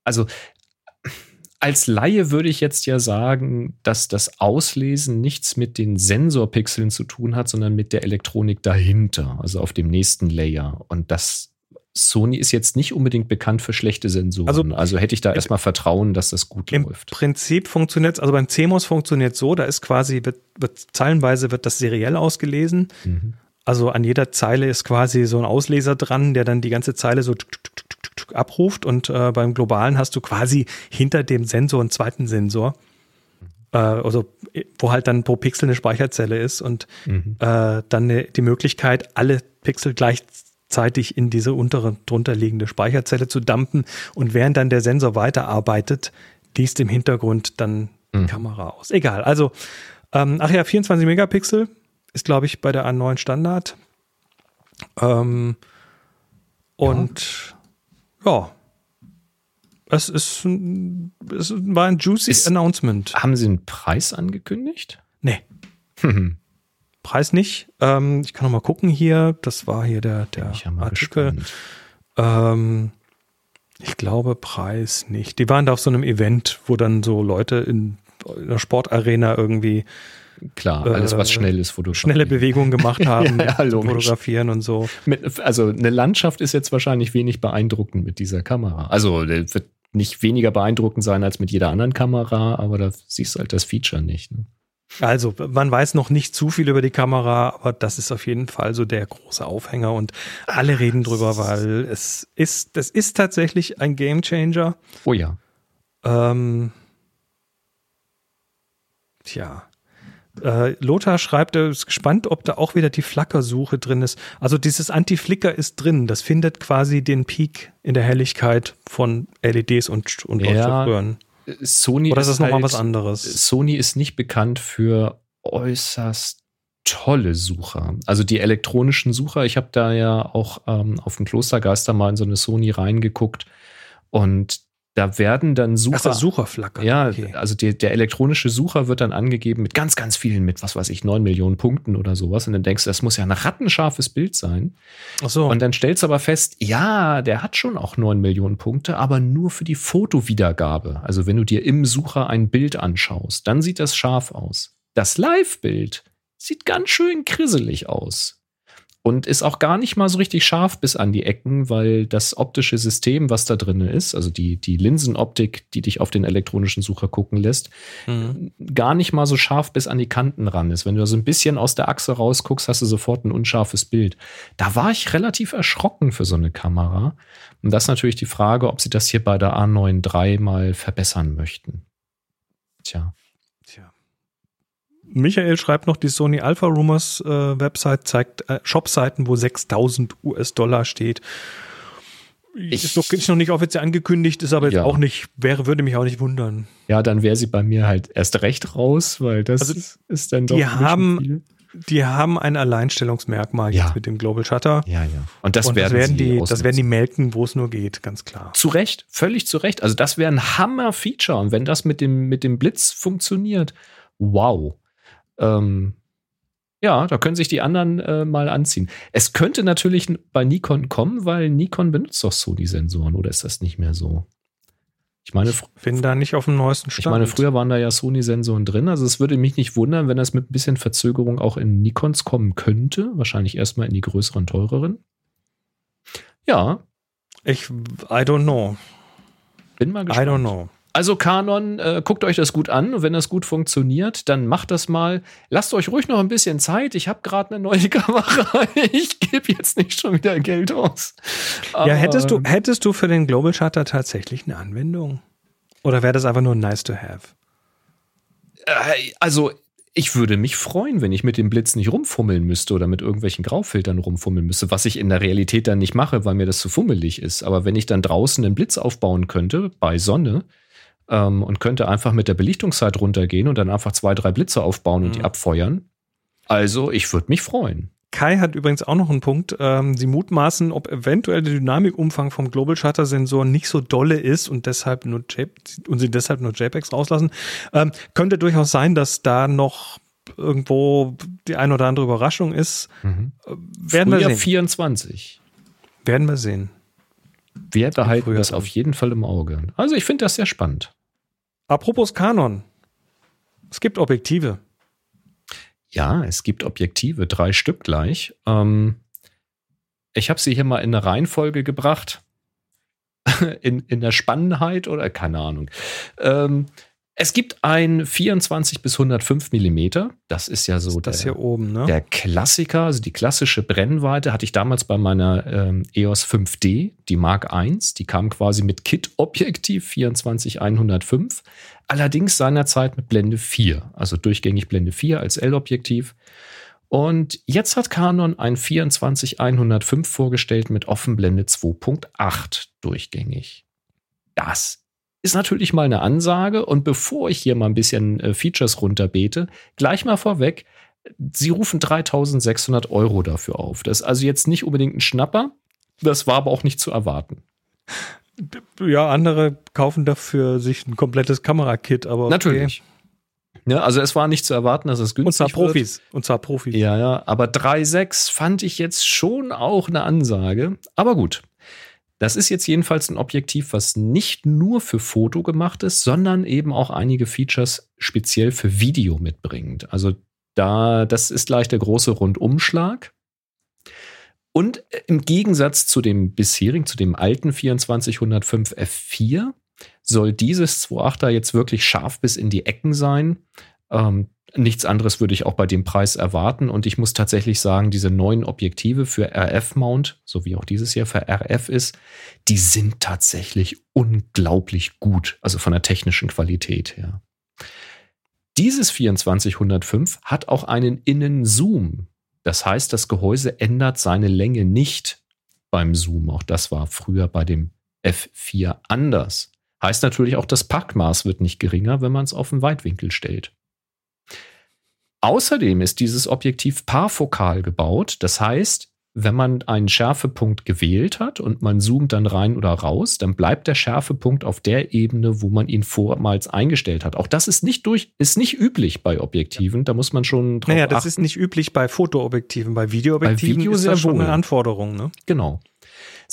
also als Laie würde ich jetzt ja sagen, dass das Auslesen nichts mit den Sensorpixeln zu tun hat, sondern mit der Elektronik dahinter, also auf dem nächsten Layer. Und das Sony ist jetzt nicht unbedingt bekannt für schlechte Sensoren. Also, Also- hätte ich da erstmal Vertrauen, dass das gut Im läuft. Prinzip funktioniert also beim CMOS funktioniert so, da ist quasi, wird, wird zeilenweise wird das seriell ausgelesen. Mhm. Also an jeder Zeile ist quasi so ein Ausleser dran, der dann die ganze Zeile so abruft und äh, beim globalen hast du quasi hinter dem Sensor einen zweiten Sensor. Äh, also wo halt dann pro Pixel eine Speicherzelle ist und Mhm. äh, dann ne- die Möglichkeit, alle Pixel gleichzeitig in diese untere drunter liegende Speicherzelle zu dumpen und während dann der Sensor weiterarbeitet, liest im Hintergrund dann die Mhm. Kamera aus. Egal. Also, ähm, ach ja, 24 Megapixel ist, glaube ich, bei der A9 Standard. Ähm, und ja. Es ist, ein- es war ein juicy Ist- Announcement. Haben Sie einen Preis angekündigt? Nee. Mhm. Preis nicht. Ähm, ich kann noch mal gucken hier. Das war hier der, der ich ja Artikel. Ähm, ich glaube Preis nicht. Die waren da auf so einem Event, wo dann so Leute in, in der Sportarena irgendwie Klar, alles, was Äh, schnell ist, fotografieren. schnelle Bewegungen gemacht haben, Ja, ja, fotografieren und so. Mit, also eine Landschaft ist jetzt wahrscheinlich wenig beeindruckend mit dieser Kamera. Also der wird nicht weniger beeindruckend sein als mit jeder anderen Kamera, aber da siehst du halt das Feature nicht. Ne? Also, man weiß noch nicht zu viel über die Kamera, aber das ist auf jeden Fall so der große Aufhänger und alle reden drüber, weil es ist, das ist tatsächlich ein Gamechanger. Oh ja. Ähm, tja. Äh, Lothar schreibt, er ist gespannt, ob da auch wieder die Flackersuche drin ist. Also dieses Anti-Flicker ist drin. Das findet quasi den Peak in der Helligkeit von LEDs und, und Ja, Leuchtstoffröhren. Sony Oder ist das nochmal halt- was anderes? Sony ist nicht bekannt für äußerst tolle Sucher. Also die elektronischen Sucher, ich habe da ja auch ähm, auf dem Klostergeister mal in so eine Sony reingeguckt und da werden dann Sucher. Ach, der Sucherflacker. Ja, okay. also die, der elektronische Sucher wird dann angegeben mit ganz, ganz vielen, mit was weiß ich, 9 Millionen Punkten oder sowas. Und dann denkst du, das muss ja ein rattenscharfes Bild sein. Ach so. Und dann stellst du aber fest, ja, der hat schon auch 9 Millionen Punkte, aber nur für die Fotowiedergabe. Also wenn du dir im Sucher ein Bild anschaust, dann sieht das scharf aus. Das Live-Bild sieht ganz schön krisselig aus. Und ist auch gar nicht mal so richtig scharf bis an die Ecken, weil das optische System, was da drin ist, also die, die Linsenoptik, die dich auf den elektronischen Sucher gucken lässt, Mhm. gar nicht mal so scharf bis an die Kanten ran ist. Wenn du so ein bisschen aus der Achse rausguckst, hast du sofort ein unscharfes Bild. Da war ich relativ erschrocken für so eine Kamera. Und das ist natürlich die Frage, ob sie das hier bei der A9 III mal verbessern möchten. Tja. Michael schreibt noch, die Sony Alpha Rumors äh, Website zeigt äh, Shopseiten, wo 6000 US-Dollar steht. Ich- ist, noch, ist noch nicht offiziell angekündigt, ist aber jetzt Ja. auch nicht, wäre, würde mich auch nicht wundern. Ja, dann wäre sie bei mir halt erst recht raus, weil das Also, ist, dann doch die haben- viel. Die haben ein Alleinstellungsmerkmal Ja. jetzt mit dem Global Shutter. Ja, ja. Und das und werden, das werden, die, das ausnutzen. werden die melken, wo es nur geht, ganz klar. Zu Recht, völlig zu Recht. Also das wäre ein Hammer-Feature. Und wenn das mit dem, mit dem Blitz funktioniert, wow. Ähm, ja, da können sich die anderen äh, mal anziehen. Es könnte natürlich bei Nikon kommen, weil Nikon benutzt doch Sony-Sensoren, oder ist das nicht mehr so? Ich meine, fr- Bin da nicht auf dem neuesten Stand. ich meine, früher waren da ja Sony-Sensoren drin. Also es würde mich nicht wundern, wenn das mit ein bisschen Verzögerung auch in Nikons kommen könnte. Wahrscheinlich erstmal in die größeren, teureren. Ja. Ich, I don't know. Bin mal gespannt. I don't know. Also Canon, äh, guckt euch das gut an und wenn das gut funktioniert, dann macht das mal. Lasst euch ruhig noch ein bisschen Zeit. Ich habe gerade eine neue Kamera. ich gebe jetzt nicht schon wieder Geld aus. ja, hättest du, hättest du für den Global Shutter tatsächlich eine Anwendung? Oder wäre das einfach nur nice to have? Äh, also ich würde mich freuen, wenn ich mit dem Blitz nicht rumfummeln müsste oder mit irgendwelchen Graufiltern rumfummeln müsste, was ich in der Realität dann nicht mache, weil mir das zu fummelig ist. Aber wenn ich dann draußen einen Blitz aufbauen könnte, bei Sonne, ähm, und könnte einfach mit der Belichtungszeit runtergehen und dann einfach zwei, drei Blitze aufbauen und mhm. die abfeuern. Also, ich würde mich freuen. Kai hat übrigens auch noch einen Punkt. Ähm, sie mutmaßen, ob eventuell der Dynamikumfang vom Global Shutter Sensor nicht so dolle ist und deshalb nur JPEG, und sie deshalb nur JPEGs rauslassen. Ähm, könnte durchaus sein, dass da noch irgendwo die ein oder andere Überraschung ist. Mhm. Äh, werden Frühjahr wir sehen. 24. Werden wir sehen. Wir behalten das auf jeden Fall im Auge. Also ich finde das sehr spannend. Apropos Canon. Es gibt Objektive. Ja, es gibt Objektive, drei Stück gleich. Ähm, ich habe sie hier mal in eine Reihenfolge gebracht. in, in der Spannendheit oder keine Ahnung. Ähm, es gibt ein 24 bis 105 Millimeter. Das ist ja so das der, hier oben, ne? der Klassiker, also die klassische Brennweite hatte ich damals bei meiner ähm, EOS 5D, die Mark I. Die kam quasi mit Kit-Objektiv 24 105. Allerdings seinerzeit mit Blende 4, also durchgängig Blende 4 als L-Objektiv. Und jetzt hat Canon ein 24 105 vorgestellt mit Offenblende 2.8 durchgängig. Das ist natürlich mal eine Ansage. Und bevor ich hier mal ein bisschen äh, Features runterbete, gleich mal vorweg, sie rufen 3600 Euro dafür auf. Das ist also jetzt nicht unbedingt ein Schnapper. Das war aber auch nicht zu erwarten. Ja, andere kaufen dafür sich ein komplettes Kamerakit, aber. Okay. Natürlich. Ja, also es war nicht zu erwarten, dass es günstig Und zwar Profis. Wird. Und zwar Profis. Ja, ja. Aber 3,6 fand ich jetzt schon auch eine Ansage. Aber gut. Das ist jetzt jedenfalls ein Objektiv, was nicht nur für Foto gemacht ist, sondern eben auch einige Features speziell für Video mitbringt. Also da, das ist gleich der große Rundumschlag. Und im Gegensatz zu dem bisherigen, zu dem alten 2405 F4, soll dieses 2.8er jetzt wirklich scharf bis in die Ecken sein. Ähm, Nichts anderes würde ich auch bei dem Preis erwarten. Und ich muss tatsächlich sagen, diese neuen Objektive für RF-Mount, so wie auch dieses Jahr für RF ist, die sind tatsächlich unglaublich gut, also von der technischen Qualität her. Dieses 2405 hat auch einen Innenzoom. Das heißt, das Gehäuse ändert seine Länge nicht beim Zoom. Auch das war früher bei dem F4 anders. Heißt natürlich auch, das Packmaß wird nicht geringer, wenn man es auf den Weitwinkel stellt. Außerdem ist dieses Objektiv parfokal gebaut. Das heißt, wenn man einen Schärfepunkt gewählt hat und man zoomt dann rein oder raus, dann bleibt der Schärfepunkt auf der Ebene, wo man ihn vormals eingestellt hat. Auch das ist nicht durch, ist nicht üblich bei Objektiven. Da muss man schon drauf Naja, das achten. ist nicht üblich bei Fotoobjektiven. Bei Videoobjektiven bei Video ist das schon wohl. eine Anforderung. Ne? Genau.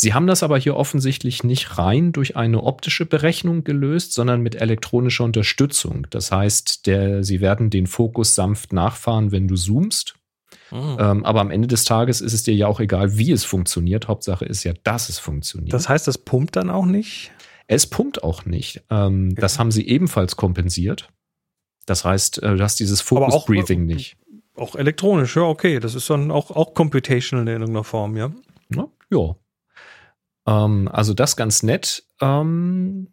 Sie haben das aber hier offensichtlich nicht rein durch eine optische Berechnung gelöst, sondern mit elektronischer Unterstützung. Das heißt, der, Sie werden den Fokus sanft nachfahren, wenn du zoomst. Mhm. Ähm, aber am Ende des Tages ist es dir ja auch egal, wie es funktioniert. Hauptsache ist ja, dass es funktioniert. Das heißt, das pumpt dann auch nicht? Es pumpt auch nicht. Ähm, okay. Das haben sie ebenfalls kompensiert. Das heißt, äh, du hast dieses Focus Breathing nicht. Auch elektronisch, ja, okay. Das ist dann auch, auch computational in irgendeiner Form, ja. Ja, ja. Ähm, also das ganz nett. Ähm,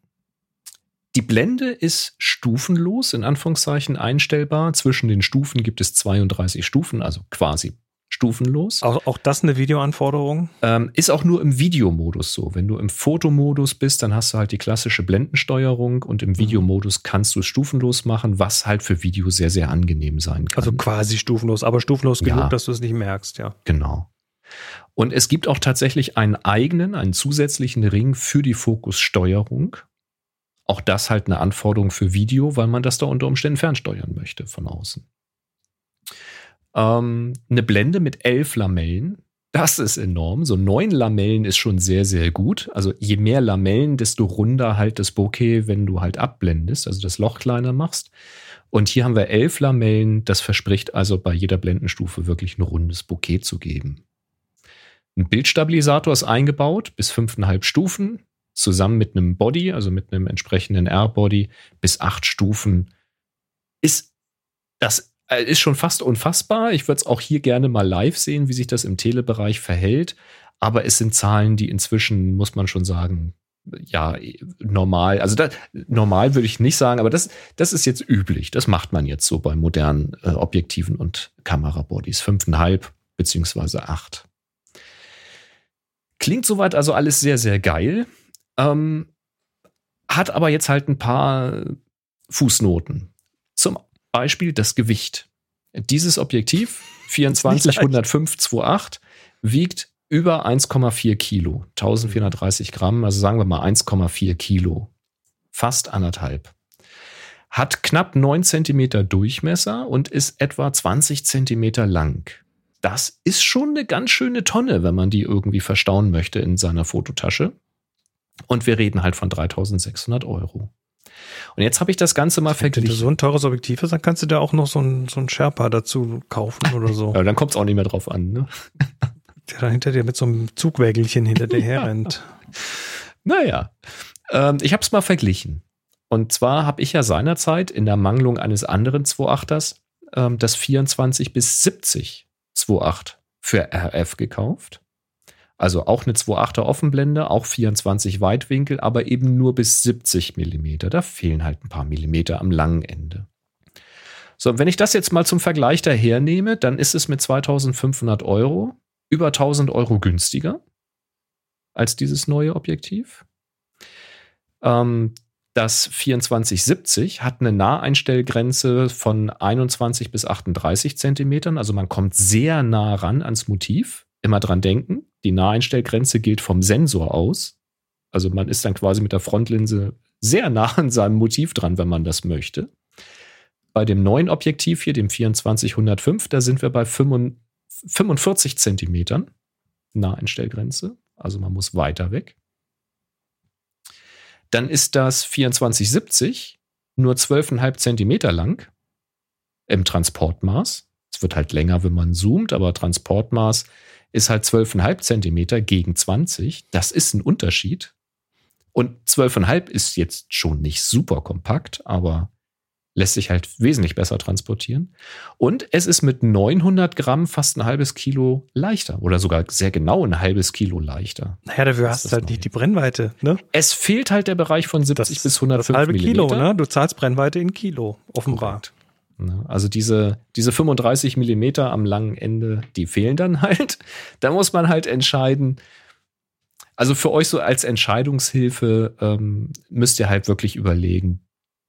die Blende ist stufenlos, in Anführungszeichen einstellbar. Zwischen den Stufen gibt es 32 Stufen, also quasi stufenlos. Auch, auch das eine Videoanforderung? Ähm, ist auch nur im Videomodus so. Wenn du im Fotomodus bist, dann hast du halt die klassische Blendensteuerung und im mhm. Videomodus kannst du es stufenlos machen, was halt für Video sehr, sehr angenehm sein kann. Also quasi stufenlos, aber stufenlos ja. genug, dass du es nicht merkst, ja. Genau. Und es gibt auch tatsächlich einen eigenen, einen zusätzlichen Ring für die Fokussteuerung. Auch das halt eine Anforderung für Video, weil man das da unter Umständen fernsteuern möchte von außen. Ähm, eine Blende mit elf Lamellen. Das ist enorm. So neun Lamellen ist schon sehr, sehr gut. Also je mehr Lamellen, desto runder halt das Bokeh, wenn du halt abblendest, also das Loch kleiner machst. Und hier haben wir elf Lamellen. Das verspricht also bei jeder Blendenstufe wirklich ein rundes Bouquet zu geben. Ein Bildstabilisator ist eingebaut bis 5,5 Stufen, zusammen mit einem Body, also mit einem entsprechenden R-Body, bis 8 Stufen. Ist das äh, ist schon fast unfassbar. Ich würde es auch hier gerne mal live sehen, wie sich das im Telebereich verhält. Aber es sind Zahlen, die inzwischen, muss man schon sagen, ja, normal, also da, normal würde ich nicht sagen, aber das, das ist jetzt üblich. Das macht man jetzt so bei modernen äh, Objektiven und Kamerabodies. Fünfeinhalb beziehungsweise acht. Klingt soweit also alles sehr, sehr geil. Ähm, hat aber jetzt halt ein paar Fußnoten. Zum Beispiel das Gewicht. Dieses Objektiv 24 105 28 wiegt über 1,4 Kilo, 1430 Gramm, also sagen wir mal 1,4 Kilo, fast anderthalb. Hat knapp 9 Zentimeter Durchmesser und ist etwa 20 Zentimeter lang. Das ist schon eine ganz schöne Tonne, wenn man die irgendwie verstauen möchte in seiner Fototasche. Und wir reden halt von 3600 Euro. Und jetzt habe ich das Ganze mal verglichen. Wenn du so ein teures Objektiv hast, dann kannst du da auch noch so ein, so ein Sherpa dazu kaufen oder so. ja, dann kommt es auch nicht mehr drauf an. Ne? Der da hinter dir mit so einem Zugwägelchen hinter dir herrennt. Naja, ähm, ich habe es mal verglichen. Und zwar habe ich ja seinerzeit in der Mangelung eines anderen 2.8ers ähm, das 24 bis 70 2.8 für RF gekauft. Also auch eine 2.8er Offenblende, auch 24 Weitwinkel, aber eben nur bis 70 Millimeter. Da fehlen halt ein paar Millimeter am langen Ende. So, wenn ich das jetzt mal zum Vergleich dahernehme, dann ist es mit 2500 Euro über 1000 Euro günstiger als dieses neue Objektiv. Ähm, das 2470 hat eine Naheinstellgrenze von 21 bis 38 Zentimetern. Also man kommt sehr nah ran ans Motiv. Immer dran denken, die Naheinstellgrenze gilt vom Sensor aus. Also man ist dann quasi mit der Frontlinse sehr nah an seinem Motiv dran, wenn man das möchte. Bei dem neuen Objektiv hier, dem 2405, da sind wir bei 25 45 Zentimetern Naheinstellgrenze. Also man muss weiter weg. Dann ist das 2470 nur 12,5 Zentimeter lang im Transportmaß. Es wird halt länger, wenn man zoomt, aber Transportmaß ist halt 12,5 Zentimeter gegen 20. Das ist ein Unterschied. Und 12,5 ist jetzt schon nicht super kompakt, aber lässt sich halt wesentlich besser transportieren. Und es ist mit 900 Gramm fast ein halbes Kilo leichter oder sogar sehr genau ein halbes Kilo leichter. Naja, dafür hast du halt nicht die Brennweite. Ne? Es fehlt halt der Bereich von 70 das, bis 105 das halbe Millimeter. Kilo, ne? Du zahlst Brennweite in Kilo, offenbar. Also diese, diese 35 Millimeter am langen Ende, die fehlen dann halt. Da muss man halt entscheiden, also für euch so als Entscheidungshilfe ähm, müsst ihr halt wirklich überlegen,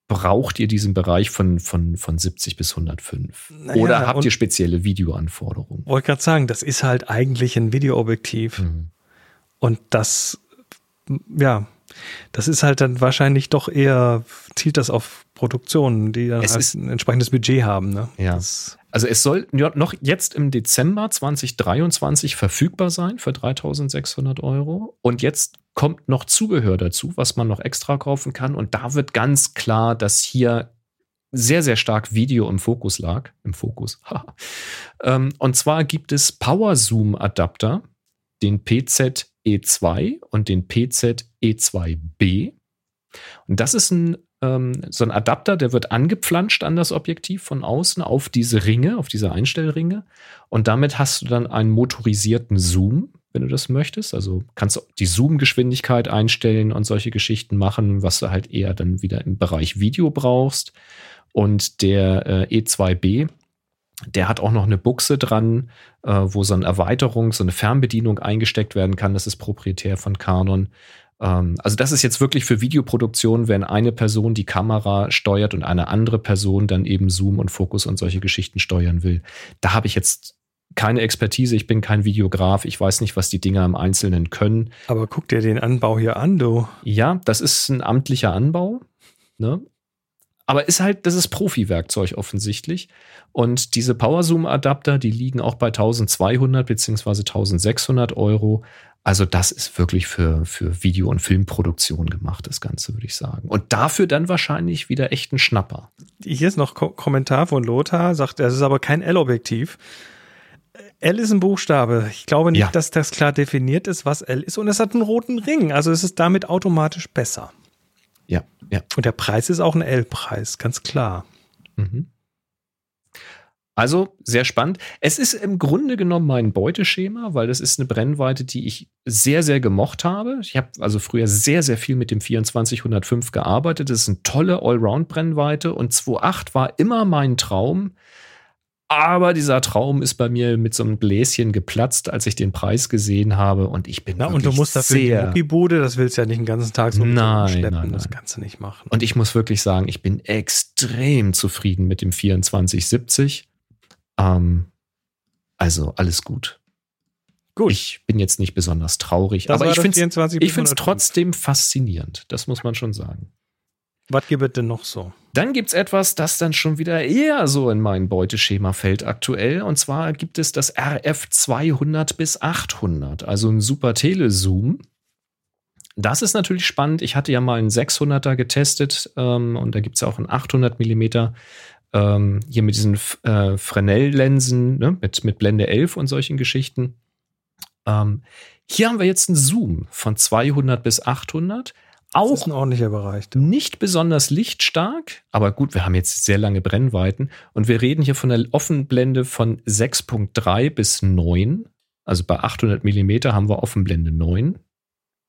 braucht ihr diesen Bereich von, von, von 70 bis 105? Naja, Oder habt ihr spezielle Videoanforderungen? Wollte gerade sagen, das ist halt eigentlich ein Videoobjektiv. Mhm. Und das, ja, das ist halt dann wahrscheinlich doch eher, zielt das auf Produktionen, die dann halt ein entsprechendes Budget haben. Ne? Ja. Das also es soll noch jetzt im Dezember 2023 verfügbar sein für 3600 Euro. Und jetzt kommt noch Zubehör dazu, was man noch extra kaufen kann. Und da wird ganz klar, dass hier sehr, sehr stark Video im Fokus lag. Im Fokus. Ähm, und zwar gibt es Power Zoom Adapter, den PZ E2 und den PZ E2B. Und das ist ein ähm, so ein Adapter, der wird angepflanscht an das Objektiv von außen auf diese Ringe, auf diese Einstellringe. Und damit hast du dann einen motorisierten Zoom, wenn du das möchtest. Also kannst du die Zoom-Geschwindigkeit einstellen und solche Geschichten machen, was du halt eher dann wieder im Bereich Video brauchst. Und der äh, E2B, der hat auch noch eine Buchse dran, äh, wo so eine Erweiterung, so eine Fernbedienung eingesteckt werden kann. Das ist proprietär von Canon. Ähm, also das ist jetzt wirklich für Videoproduktion, wenn eine Person die Kamera steuert und eine andere Person dann eben Zoom und Fokus und solche Geschichten steuern will. Da habe ich jetzt keine Expertise, ich bin kein Videograf, ich weiß nicht, was die Dinger im Einzelnen können. Aber guck dir den Anbau hier an, du. Ja, das ist ein amtlicher Anbau. Ne? Aber ist halt, das ist Profi-Werkzeug offensichtlich. Und diese Power-Zoom-Adapter, die liegen auch bei 1200 beziehungsweise 1600 Euro. Also das ist wirklich für, für Video- und Filmproduktion gemacht, das Ganze, würde ich sagen. Und dafür dann wahrscheinlich wieder echt ein Schnapper. Hier ist noch Ko Kommentar von Lothar, sagt, das ist aber kein L-Objektiv. L ist ein Buchstabe. Ich glaube nicht, Ja. dass das klar definiert ist, was L ist. Und es hat einen roten Ring. Also es ist damit automatisch besser. Ja, ja. Und der Preis ist auch ein L-Preis, ganz klar. Mhm. Also sehr spannend. Es ist im Grunde genommen mein Beuteschema, weil das ist eine Brennweite, die ich sehr, sehr gemocht habe. Ich habe also früher sehr, sehr viel mit dem 2405 gearbeitet. Das ist eine tolle Allround-Brennweite und 2.8 war immer mein Traum. Aber dieser Traum ist bei mir mit so einem Bläschen geplatzt, als ich den Preis gesehen habe. Und ich bin Na, und du wirklich musst dafür in die sehr Muckibude, das willst du ja nicht den ganzen Tag so Nein, schleppen. nein, Das nein. kannst du nicht machen. Und ich muss wirklich sagen, ich bin extrem zufrieden mit dem 2470. Ähm, also alles gut. Gut. Ich bin jetzt nicht besonders traurig, Das aber ich das finde es 24 ich find's 505. trotzdem faszinierend. Das muss man schon sagen. Was gibt es denn noch so? Dann gibt es etwas, das dann schon wieder eher so in mein Beuteschema fällt aktuell. Und zwar gibt es das RF 200 bis 800, also ein super Telezoom. Das ist natürlich spannend. Ich hatte ja mal einen 600er getestet ähm, und da gibt es auch einen 800 Millimeter ähm, hier mit diesen äh, Fresnel-Linsen ne, mit, mit Blende 11 und solchen Geschichten. Ähm, hier haben wir jetzt einen Zoom von 200 bis 800. Auch ist ein ordentlicher Bereich. nicht besonders lichtstark, aber gut, wir haben jetzt sehr lange Brennweiten und wir reden hier von der Offenblende von 6.3 bis 9. Also bei 800 Millimeter haben wir Offenblende 9.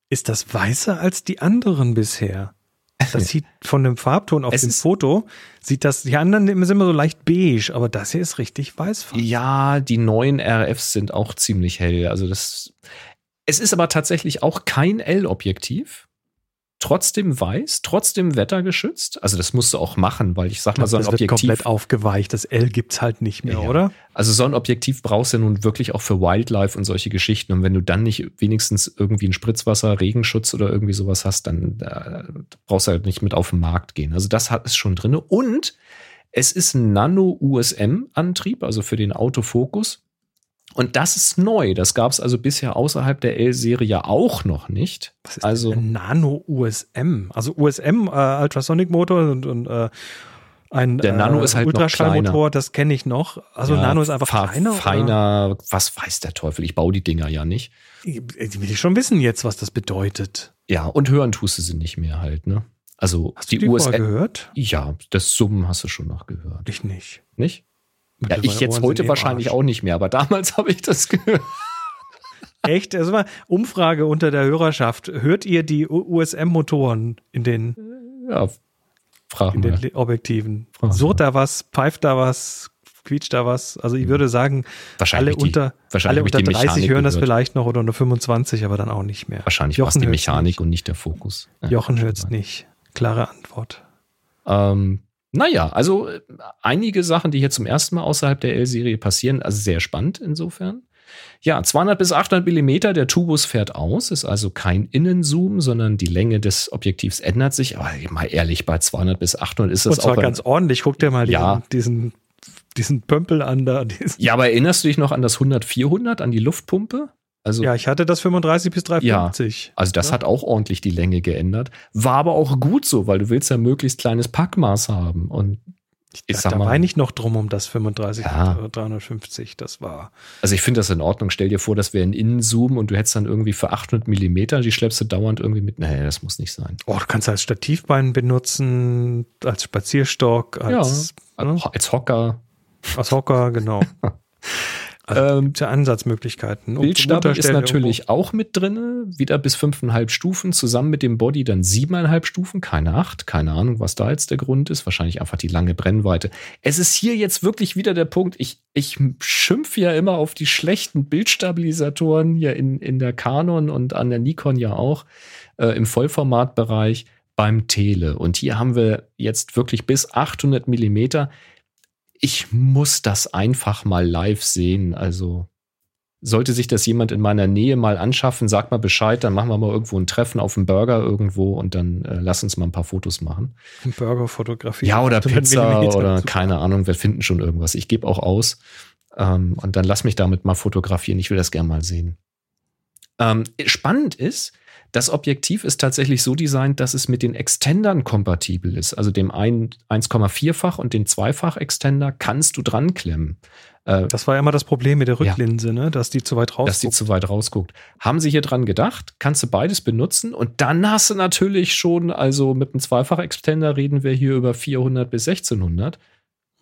Ist das weißer als die anderen bisher? Das sieht von dem Farbton auf Es dem Foto, sieht das, die anderen sind immer so leicht beige, aber das hier ist richtig weiß. Ja, die neuen RFs sind auch ziemlich hell. Also das, es ist aber tatsächlich auch kein L-Objektiv. Trotzdem weiß, trotzdem wettergeschützt. Also das musst du auch machen, weil ich sag mal, so ein das wird Objektiv. komplett aufgeweicht. Das L gibt's halt nicht mehr, Ja, oder? Also so ein Objektiv brauchst du ja nun wirklich auch für Wildlife und solche Geschichten. Und wenn du dann nicht wenigstens irgendwie ein Spritzwasser, Regenschutz oder irgendwie sowas hast, dann äh, brauchst du halt nicht mit auf den Markt gehen. Also das hat es schon drin. Und es ist ein Nano-USM-Antrieb, also für den Autofokus. Und das ist neu. Das gab es also bisher außerhalb der L-Serie ja auch noch nicht. Was ist Also- Nano-USM? Also USM, äh, Ultrasonic Motor und, und äh, ein Der Nano äh, ist halt Ultraschallmotor, das kenne ich noch. Also Ja, Nano ist einfach fa- kleiner. oder? Feiner, was weiß der Teufel? Ich baue die Dinger ja nicht. Ich, ich will ich schon wissen jetzt, was das bedeutet. Ja, und hören tust du sie nicht mehr halt, ne? Also Hast die du die USM. vorher gehört? Ja, das Summen hast du schon noch gehört. Ich nicht. Nicht? Ja, ich jetzt Ohren heute wahrscheinlich auch nicht mehr, aber damals habe ich das gehört. Echt? Also mal Umfrage unter der Hörerschaft. Hört ihr die USM-Motoren in den, Ja, in den Objektiven? Frag Surrt da was? Pfeift da was? Quietscht da was? Also ich würde sagen, Wahrscheinlich alle die- unter, wahrscheinlich alle unter die 30 Mechanik hören das gehört. vielleicht noch oder nur 25, aber dann auch nicht mehr. Wahrscheinlich war es die Mechanik nicht. und nicht der Fokus. Ja, Jochen hört es nicht. Klare Antwort. Ähm, naja, also äh, einige Sachen, die hier zum ersten Mal außerhalb der L-Serie passieren, also sehr spannend insofern. Ja, 200 bis 800 Millimeter, der Tubus fährt aus, ist also kein Innenzoom, sondern die Länge des Objektivs ändert sich. Aber mal ehrlich, bei 200 bis 800 ist das Und zwar auch. ganz ordentlich. Guck dir mal diesen, Ja. diesen, diesen Pömpel an da. Ja, aber erinnerst du dich noch an das 100-400, an die Luftpumpe? Also, ja, ich hatte das 35 bis 350. also das Ja. hat auch ordentlich die Länge geändert. War aber auch gut so, weil du willst ja möglichst kleines Packmaß haben. Und ich da, sag da weine ich noch drum um das 35 Ja. oder 350. Das war. Also ich finde das in Ordnung. Stell dir vor, das wäre ein Innenzoom und du hättest dann irgendwie für 800 Millimeter, die schleppst du dauernd irgendwie mit. Nee, das muss nicht sein. Oh, du kannst als Stativbein benutzen, als Spazierstock, als, ne, Als Hocker. als Hocker, genau. Also, Ähm, ja Ansatzmöglichkeiten. Und Bildstabi ist natürlich auch mit drin. Wieder bis 5,5 Stufen. Zusammen mit dem Body dann 7,5 Stufen. Keine 8. Keine Ahnung, was da jetzt der Grund ist. Wahrscheinlich einfach die lange Brennweite. Es ist hier jetzt wirklich wieder der Punkt. Ich, ich schimpfe ja immer auf die schlechten Bildstabilisatoren hier in, in der Canon und an der Nikon ja auch. Äh, Im Vollformatbereich beim Tele. Und hier haben wir jetzt wirklich bis 800 Millimeter. Ich muss das einfach mal live sehen. Also sollte sich das jemand in meiner Nähe mal anschaffen, sag mal Bescheid, dann machen wir mal irgendwo ein Treffen auf dem Burger irgendwo und dann äh, lass uns mal ein paar Fotos machen. auch Burgerfotografie. Ja, oder 800 Pizza oder keine Ahnung, wir finden schon irgendwas. Ich gebe auch aus. Ähm, und dann lass mich damit mal fotografieren. Ich will das gerne mal sehen. Ähm, spannend ist, das Objektiv ist tatsächlich so designt, dass es mit den Extendern kompatibel ist. Also dem 1,4-fach und den Zweifach-Extender kannst du dran klemmen. Äh, das war ja immer das Problem mit der Rücklinse, ja. ne? dass die zu weit rausguckt. Dass die zu weit rausguckt. Haben sie hier dran gedacht, kannst du beides benutzen und dann hast du natürlich schon, also mit einem Zweifach-Extender reden wir hier über 400 bis 1600.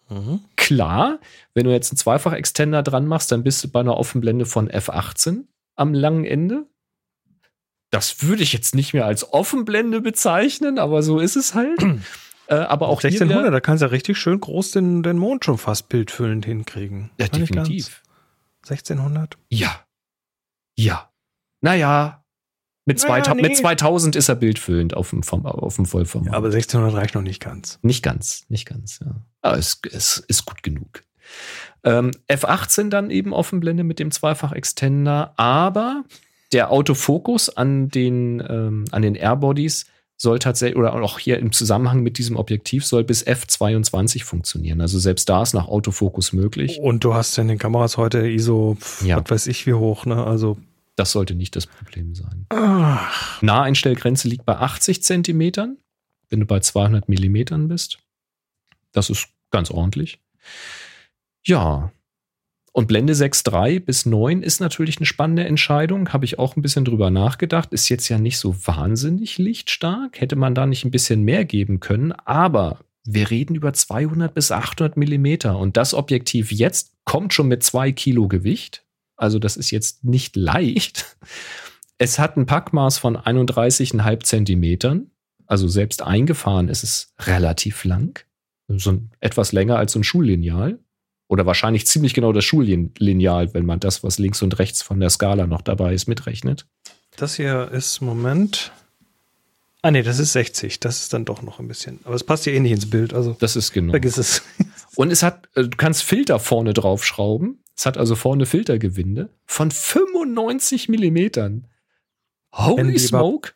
Mhm. Klar, wenn du jetzt einen Zweifach-Extender dran machst, dann bist du bei einer Offenblende von F18 am langen Ende das würde ich jetzt nicht mehr als Offenblende bezeichnen, aber so ist es halt. äh, aber auch 1600, wieder, da kannst du ja richtig schön groß den, den Mond schon fast bildfüllend hinkriegen. Ja, definitiv. 1600? Ja. Ja. Naja, mit, naja, 2000, nee. mit 2000 ist er bildfüllend auf dem, auf dem Vollformat. Ja, aber 1600 reicht noch nicht ganz. Nicht ganz, nicht ganz, ja. Aber es, es ist gut genug. Ähm, F18 dann eben Offenblende mit dem Zweifach-Extender, aber der Autofokus an den, ähm, an den Airbodies soll tatsächlich, oder auch hier im Zusammenhang mit diesem Objektiv, soll bis F22 funktionieren. Also selbst da ist nach Autofokus möglich. Und du hast ja in den Kameras heute ISO, ja. was weiß ich wie hoch, ne? Also. Das sollte nicht das Problem sein. Ach. Naheinstellgrenze liegt bei 80 Zentimetern, wenn du bei 200 Millimetern bist. Das ist ganz ordentlich. Ja, und Blende 6.3 bis 9 ist natürlich eine spannende Entscheidung. Habe ich auch ein bisschen drüber nachgedacht. Ist jetzt ja nicht so wahnsinnig lichtstark. Hätte man da nicht ein bisschen mehr geben können. Aber wir reden über 200 bis 800 Millimeter. Und das Objektiv jetzt kommt schon mit zwei Kilo Gewicht. Also das ist jetzt nicht leicht. Es hat ein Packmaß von 31,5 Zentimetern. Also selbst eingefahren ist es relativ lang. So etwas länger als so ein Schullineal. Oder wahrscheinlich ziemlich genau das Schullineal, wenn man das, was links und rechts von der Skala noch dabei ist, mitrechnet. Das hier ist, Moment. Ah, nee, das ist 60. Das ist dann doch noch ein bisschen. Aber es passt ja eh nicht ins Bild. Also das ist genau. Vergiss es. Und es hat, äh, du kannst Filter vorne draufschrauben. Es hat also vorne Filtergewinde von 95 Millimetern. Holy Smoke.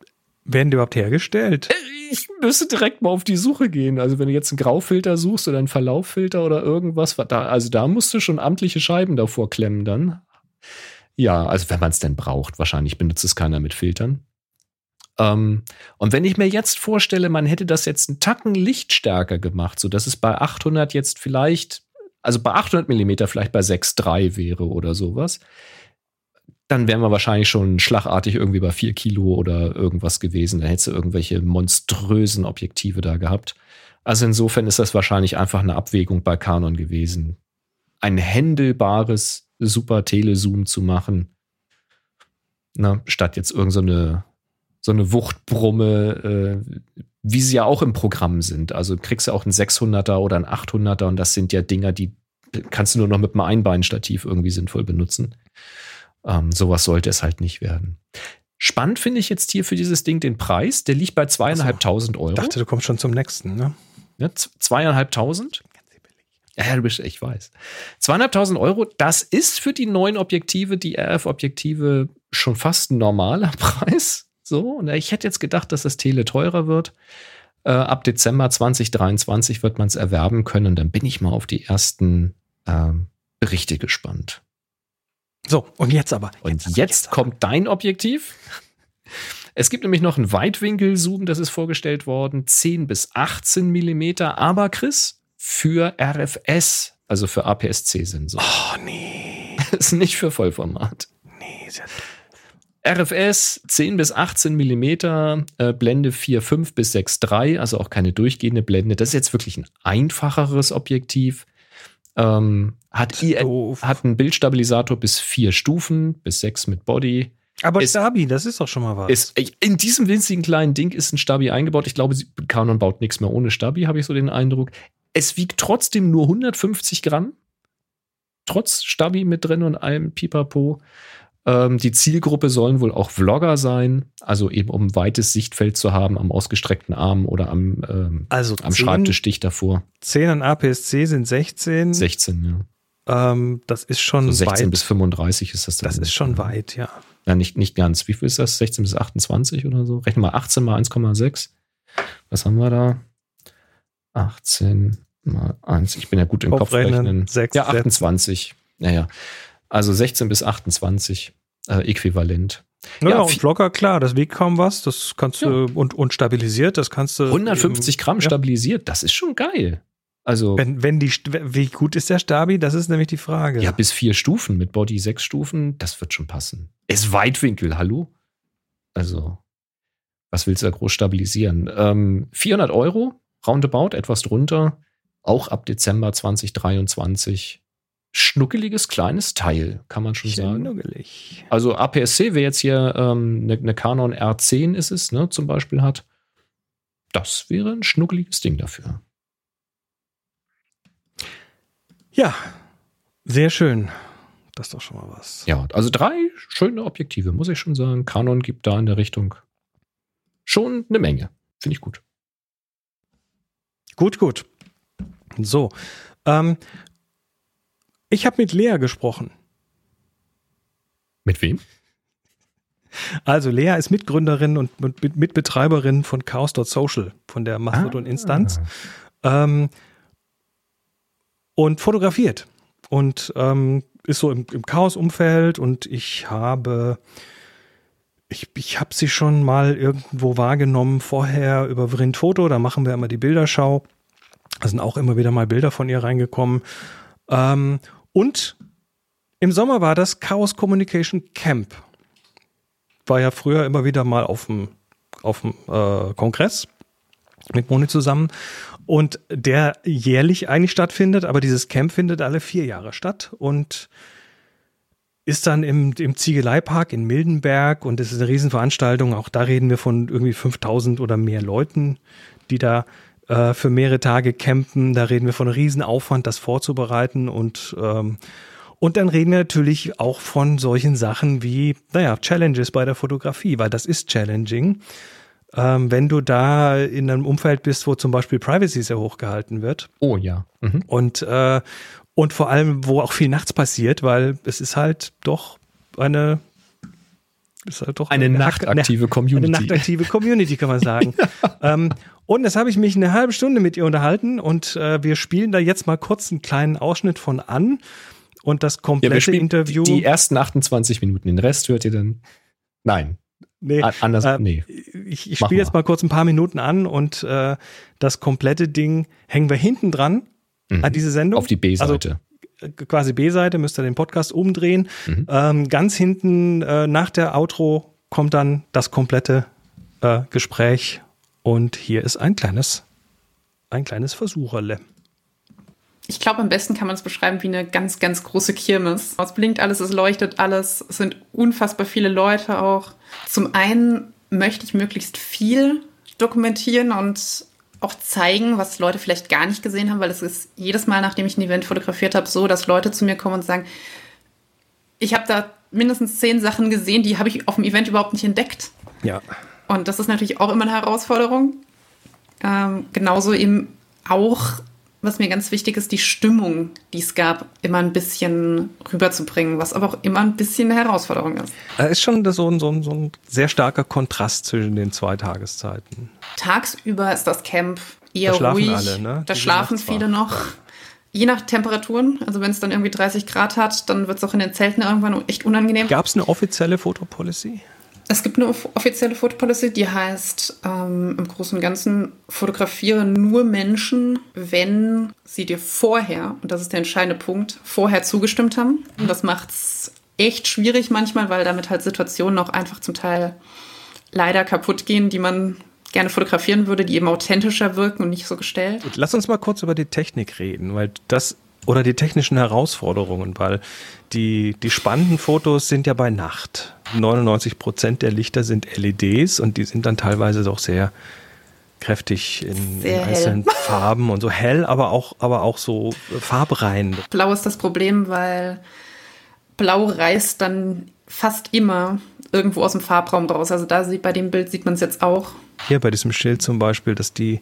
Werden die überhaupt hergestellt? Ich müsste direkt mal auf die Suche gehen. Also, wenn du jetzt einen Graufilter suchst oder einen Verlauffilter oder irgendwas, da, also da musst du schon amtliche Scheiben davor klemmen dann. Ja, also wenn man es denn braucht. Wahrscheinlich benutzt es keiner mit Filtern. Ähm, und wenn ich mir jetzt vorstelle, man hätte das jetzt einen Tacken lichtstärker gemacht, sodass es bei 800 jetzt vielleicht, also bei 800 Millimeter vielleicht bei 6,3 wäre oder sowas, dann wären wir wahrscheinlich schon schlagartig irgendwie bei vier Kilo oder irgendwas gewesen. Dann hättest du irgendwelche monströsen Objektive da gehabt. Also insofern ist das wahrscheinlich einfach eine Abwägung bei Canon gewesen. Ein händelbares Super Telezoom zu machen, na, statt jetzt irgendeine so, so eine Wuchtbrumme, äh, wie sie ja auch im Programm sind. Also kriegst du auch einen 600er oder einen 800er und das sind ja Dinger, die kannst du nur noch mit einem Einbeinstativ irgendwie sinnvoll benutzen. Ähm, sowas sollte es halt nicht werden. Spannend finde ich jetzt hier für dieses Ding den Preis. Der liegt bei zweieinhalbtausend Euro. Ich dachte, du kommst schon zum nächsten, ne? Ja, zweieinhalbtausend. Ja, du bist, ich weiß. Zweieinhalbtausend Euro, das ist für die neuen Objektive, die RF-Objektive, schon fast ein normaler Preis. So, und ich hätte jetzt gedacht, dass das Tele teurer wird. Äh, ab Dezember 2023 wird man es erwerben können. Dann bin ich mal auf die ersten äh, Berichte gespannt. So, und jetzt aber. Und jetzt, jetzt kommt dein Objektiv. Es gibt nämlich noch ein Weitwinkelzoom, das ist vorgestellt worden, 10 bis 18 Millimeter, aber Chris, für RFS, also für APS-C-Sensor. Oh, nee. Das ist nicht für Vollformat. Nee, ist ja RFS 10 bis 18 Millimeter, äh, Blende 4,5 bis 6,3, also auch keine durchgehende Blende. Das ist jetzt wirklich ein einfacheres Objektiv. Ähm, hat, hat einen Bildstabilisator bis vier Stufen, bis sechs mit Body. Aber ist, Stabi, das ist doch schon mal was. Ist, in diesem winzigen kleinen Ding ist ein Stabi eingebaut. Ich glaube, Canon baut nichts mehr ohne Stabi, habe ich so den Eindruck. Es wiegt trotzdem nur 150 Gramm. Trotz Stabi mit drin und allem Pipapo. Ähm, die Zielgruppe sollen wohl auch Vlogger sein, also eben um ein weites Sichtfeld zu haben am ausgestreckten Arm oder am, ähm, also am 10, Schreibtisch dicht davor. 10 an APS-C sind 16. 16, ja. Ähm, das ist schon so 16 weit. bis 35 ist das dann. Das ist schon weit, ja. Ja, nicht, nicht ganz. Wie viel ist das? 16 bis 28 oder so? Rechnen wir 18 mal 1,6. Was haben wir da? 18 mal 1. Ich bin ja gut im Kopfrechnen. 6, ja, 28. Naja. Also 16 bis 28 äh, äquivalent. Ja, Ja, und Vlogger, klar, das wiegt kaum was, das kannst du, und, und stabilisiert, das kannst du. 150 eben- Gramm ja. stabilisiert, das ist schon geil. Also Wenn, wenn die, wie gut ist der Stabi? Das ist nämlich die Frage. ja, bis vier Stufen mit Body sechs Stufen, das wird schon passen. Ist Weitwinkel, hallo? Also, was willst du da groß stabilisieren? Ähm, 400 Euro, roundabout, etwas drunter, auch ab Dezember 2023. Schnuckeliges kleines Teil, kann man schon sagen. Schnuggelig. Also APS-C, wer jetzt hier ähm, eine, eine Canon R10 ist es, ne, zum Beispiel hat, das wäre ein schnuckeliges Ding dafür. Ja, sehr schön. Das ist doch schon mal was. Ja, also drei schöne Objektive, muss ich schon sagen. Canon gibt da in der Richtung schon eine Menge. Finde ich gut. Gut, gut. So. Ähm, ich habe mit Lea gesprochen. Mit wem? Also Lea ist Mitgründerin und mit- Mitbetreiberin von Chaos.social, von der Mastodon-Instanz. Ähm, und fotografiert. Und ähm, ist so im, im Chaos-Umfeld und ich habe ich, ich habe sie schon mal irgendwo wahrgenommen vorher über Vrind Foto, da machen wir immer die Bilderschau. Da sind auch immer wieder mal Bilder von ihr reingekommen. Ähm, und im Sommer war das Chaos Communication Camp. War ja früher immer wieder mal auf dem, auf dem äh, Kongress mit Moni zusammen und der jährlich eigentlich stattfindet, aber dieses Camp findet alle vier Jahre statt und ist dann im, im Ziegeleipark in Mildenberg und es ist eine Riesenveranstaltung. Auch da reden wir von irgendwie 5000 oder mehr Leuten, die da äh, für mehrere Tage campen. Da reden wir von Riesenaufwand, das vorzubereiten und ähm, und dann reden wir natürlich auch von solchen Sachen wie, naja, Challenges bei der Fotografie, weil das ist challenging. Ähm, wenn du da in einem Umfeld bist, wo zum Beispiel Privacy sehr hoch gehalten wird, Oh ja. Mhm. und, äh, und vor allem, wo auch viel nachts passiert, weil es ist halt doch eine, ist halt doch Eine Hack- nachtaktive eine, Community. eine nachtaktive Community, kann man sagen. ähm, und das habe ich mich eine halbe Stunde mit ihr unterhalten und äh, wir spielen da jetzt mal kurz einen kleinen Ausschnitt von an. Und das Ja, komplette spielen Interview. die ersten 28 Minuten. Den Rest hört ihr dann. Nein. nee, A- Anders. äh, nee. ich, ich spiele jetzt mal. kurz ein paar Minuten an und äh, das komplette Ding hängen wir hinten dran Mhm. an diese Sendung. Auf die B-Seite. äh, quasi B-Seite, müsst ihr den Podcast umdrehen. Mhm. Ähm, ganz hinten äh, nach der Outro kommt dann das komplette äh, Gespräch und hier ist ein kleines, ein kleines Versucherle. Ich glaube, am besten kann man es beschreiben wie eine ganz, ganz große Kirmes. Es blinkt alles, es leuchtet alles, es sind unfassbar viele Leute auch. Zum einen möchte ich möglichst viel dokumentieren und auch zeigen, was Leute vielleicht gar nicht gesehen haben, weil es ist jedes Mal, nachdem ich ein Event fotografiert habe, so, dass Leute zu mir kommen und sagen, ich habe da mindestens zehn Sachen gesehen, die habe ich auf dem Event überhaupt nicht entdeckt. Ja. Und das ist natürlich auch immer eine Herausforderung. Ähm, genauso eben auch, was mir ganz wichtig ist, die Stimmung, die es gab, immer ein bisschen rüberzubringen, was aber auch immer ein bisschen eine Herausforderung ist. Da ist schon so ein, so, ein, so ein sehr starker Kontrast zwischen den zwei Tageszeiten. Tagsüber ist das Camp eher Da schlafen ruhig. alle, ne? Da schlafen nachts wach. viele noch. Je nach Temperaturen, also wenn es dann irgendwie 30 Grad hat, dann wird es auch in den Zelten irgendwann echt unangenehm. Gab es eine offizielle Fotopolicy? Es gibt eine off- offizielle Fotopolicy, die heißt ähm, im Großen und Ganzen, fotografiere nur Menschen, wenn sie dir vorher, und das ist der entscheidende Punkt, vorher zugestimmt haben. Und das macht es echt schwierig manchmal, weil damit halt Situationen auch einfach zum Teil leider kaputt gehen, die man gerne fotografieren würde, die eben authentischer wirken und nicht so gestellt. Lass uns mal kurz über die Technik reden, weil das oder die technischen Herausforderungen, weil die, die spannenden Fotos sind ja bei Nacht. 99 Prozent der Lichter sind LEDs und die sind dann teilweise doch sehr kräftig in, in hell. einzelnen Farben und so hell, aber auch, aber auch so farbrein. Blau ist das Problem, weil Blau reißt dann fast immer irgendwo aus dem Farbraum raus. Also da sieht bei dem Bild sieht man es jetzt auch. Hier bei diesem Schild zum Beispiel, dass die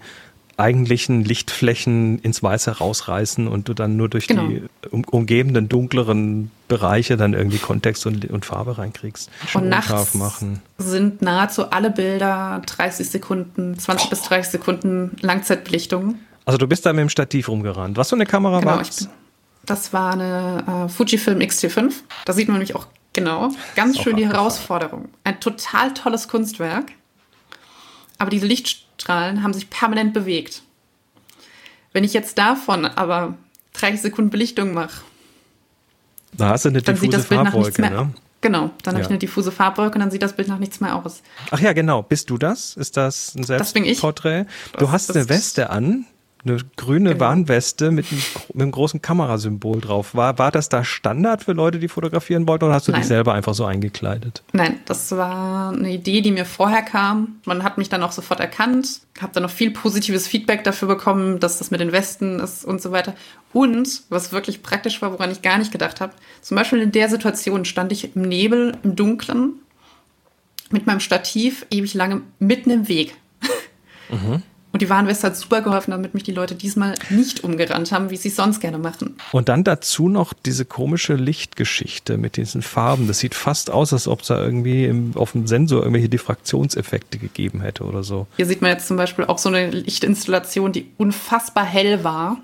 eigentlichen Lichtflächen ins Weiße rausreißen und du dann nur durch Genau. die um, umgebenden dunkleren Bereiche dann irgendwie Kontext und, und Farbe reinkriegst. Schon Und nachts machen. sind nahezu alle Bilder 30 Sekunden, 20 bis 30 Sekunden Langzeitbelichtung. Also du bist da mit dem Stativ rumgerannt. Was für eine Kamera Genau, war bin, das war eine äh, Fujifilm X-T5. Da sieht man nämlich auch Genau, ganz schön die. Herausforderung. Ein total tolles Kunstwerk, aber diese Lichtstrahlen haben sich permanent bewegt. Wenn ich jetzt davon aber 30 Sekunden Belichtung mache, Da hast du eine dann sieht das Bild nach nichts mehr. ne? Genau, dann habe Ja. ich eine diffuse Farbwolke und dann sieht das Bild nach nichts mehr aus. Ach ja, genau. Bist du das? Ist das ein. Selbstporträt? Du hast das- eine Weste an, eine grüne Genau. Warnweste mit einem, mit einem großen Kamerasymbol drauf. War, war das da Standard für Leute, die fotografieren wollten, oder hast du dich Nein. selber einfach so eingekleidet? Nein, das war eine Idee, die mir vorher kam. Man hat mich dann auch sofort erkannt, habe dann noch viel positives Feedback dafür bekommen, dass das mit den Westen ist und so weiter. Und was wirklich praktisch war, woran ich gar nicht gedacht habe, zum Beispiel in der Situation stand ich im Nebel, im Dunkeln, mit meinem Stativ ewig lange mitten im Weg. Und die Warnweste hat super geholfen, damit mich die Leute diesmal nicht umgerannt haben, wie sie es sonst gerne machen. Und dann dazu noch diese komische Lichtgeschichte mit diesen Farben. Das sieht fast aus, als ob es da irgendwie im, auf dem Sensor irgendwelche Diffraktionseffekte gegeben hätte oder so. Hier sieht man jetzt zum Beispiel auch so eine Lichtinstallation, die unfassbar hell war.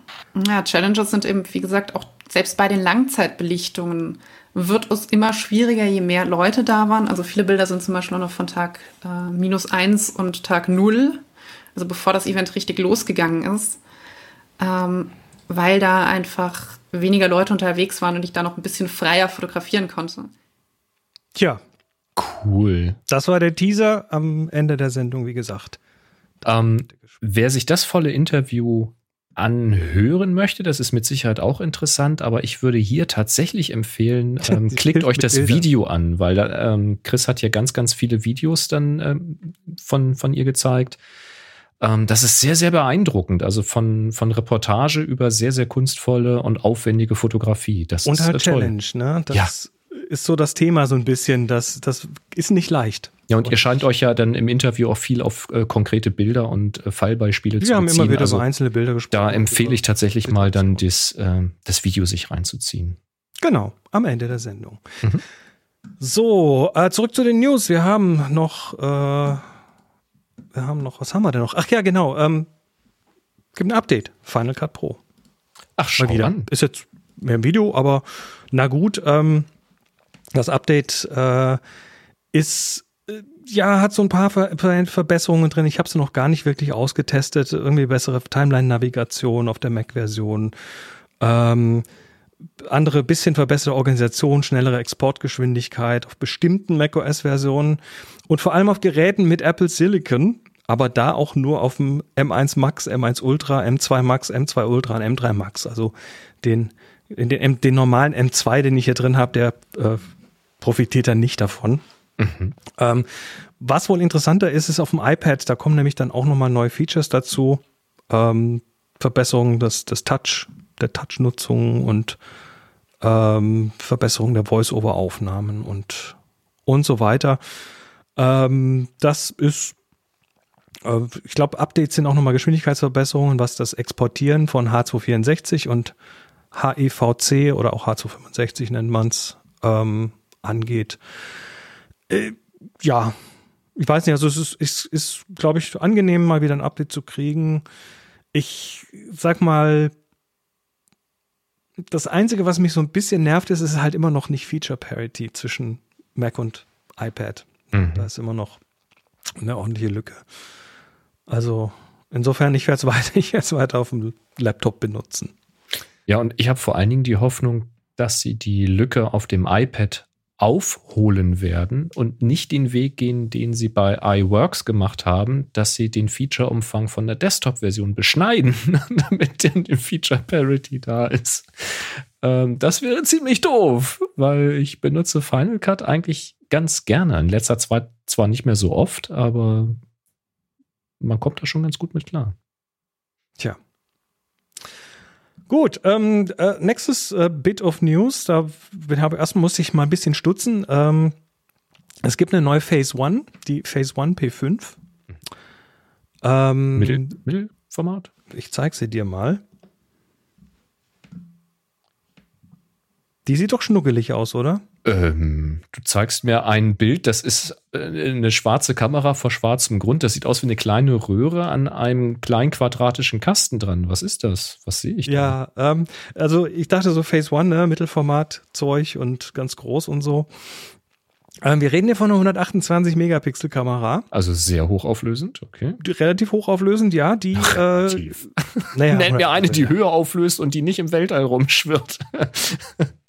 Ja, Challenges sind eben, wie gesagt, auch selbst bei den Langzeitbelichtungen wird es immer schwieriger, je mehr Leute da waren. Also viele Bilder sind zum Beispiel auch noch von Tag äh, minus eins und Tag null, also bevor das Event richtig losgegangen ist, ähm, weil da einfach weniger Leute unterwegs waren und ich da noch ein bisschen freier fotografieren konnte. Tja, Cool. das war der Teaser am Ende der Sendung, wie gesagt. Ähm, wer sich das volle Interview anhören möchte, das ist mit Sicherheit auch interessant, aber ich würde hier tatsächlich empfehlen, ähm, klickt euch das. Video an, weil da, ähm, Chris hat ja ganz, ganz viele Videos dann ähm, von, von ihr gezeigt. Ähm, das ist sehr, sehr beeindruckend. Also von, von Reportage über sehr, sehr kunstvolle und aufwendige Fotografie. Das Und ist halt äh, toll. Challenge, ne? Das ist so das Thema so ein bisschen. Das, das ist nicht leicht. Ja, und ihr scheint euch ja dann im Interview auch viel auf äh, konkrete Bilder und äh, Fallbeispiele zu Wir haben beziehen. immer wieder also, so einzelne Bilder gesprochen. Da empfehle ich tatsächlich mal dann das, äh, das Video sich reinzuziehen. Genau, am Ende der Sendung. Mhm. So, äh, zurück zu den News. Wir haben noch, äh, wir haben noch, was haben wir denn noch? Ach ja, genau. Ähm, gibt ein Update. Final Cut Pro. Ach, Mal wieder. an. Ist jetzt mehr ein Video, aber na gut. Ähm, das Update äh, ist äh, ja hat so ein paar Ver Verbesserungen drin. Ich habe sie noch gar nicht wirklich ausgetestet. Irgendwie bessere Timeline-Navigation auf der Mac-Version. Ähm, andere bisschen verbesserte Organisation, schnellere Exportgeschwindigkeit auf bestimmten macOS-Versionen und vor allem auf Geräten mit Apple Silicon, aber da auch nur auf dem M1 Max, M1 Ultra, M2 Max, M2 Ultra und M3 Max. Also den, den, M- den normalen M2, den ich hier drin habe, der äh, profitiert dann nicht davon. Ähm, was wohl interessanter ist, ist auf dem iPad, da kommen nämlich dann auch nochmal neue Features dazu. Ähm, Verbesserung des, des Touch, der Touch-Nutzung und ähm, Verbesserung der Voice-Over-Aufnahmen und, und so weiter. Ähm, das ist, äh, ich glaube, Updates sind auch nochmal Geschwindigkeitsverbesserungen, was das Exportieren von H264 und HEVC oder auch H265 nennt man es, ähm, angeht. Äh, ja, ich weiß nicht, also es ist, ist, ist glaube ich, angenehm, mal wieder ein Update zu kriegen. Ich sag mal, das Einzige, was mich so ein bisschen nervt, ist, ist halt immer noch nicht Feature Parity zwischen Mac und iPad. Mhm. Da ist immer noch eine ordentliche Lücke. Also insofern, ich werde es weiter, ich werde es weiter auf dem Laptop benutzen. Ja, und ich habe vor allen Dingen die Hoffnung, dass sie die Lücke auf dem iPad aufholen werden und nicht den Weg gehen, den sie bei iWorks gemacht haben, dass sie den Feature-Umfang von der Desktop-Version beschneiden, damit dann die Feature Parity da ist. Ähm, das wäre ziemlich doof, weil ich benutze Final Cut eigentlich ganz gerne. In letzter Zeit zwar nicht mehr so oft, aber man kommt da schon ganz gut mit klar. Tja. Gut, ähm, äh, nächstes äh, Bit of News. Da habe erstmal musste ich mal ein bisschen stutzen. Ähm, es gibt eine neue Phase One, die Phase One P5. Ähm, Mittel, Mittelformat? Ich zeige sie dir mal. Die sieht doch schnuckelig aus, oder? Ähm, du zeigst mir ein Bild, das ist äh, eine schwarze Kamera vor schwarzem Grund. Das sieht aus wie eine kleine Röhre an einem kleinen quadratischen Kasten dran. Was ist das? Was sehe ich da? Ja, ähm, also ich dachte so Phase One, ne, Mittelformat-Zeug und ganz groß und so. Ähm, wir reden hier von einer 128 Megapixel Kamera. Also sehr hochauflösend, okay. Die, relativ hochauflösend, ja. Die, äh, Tief. naja, Nenn mir eine, die höher auflöst und die nicht im Weltall rumschwirrt.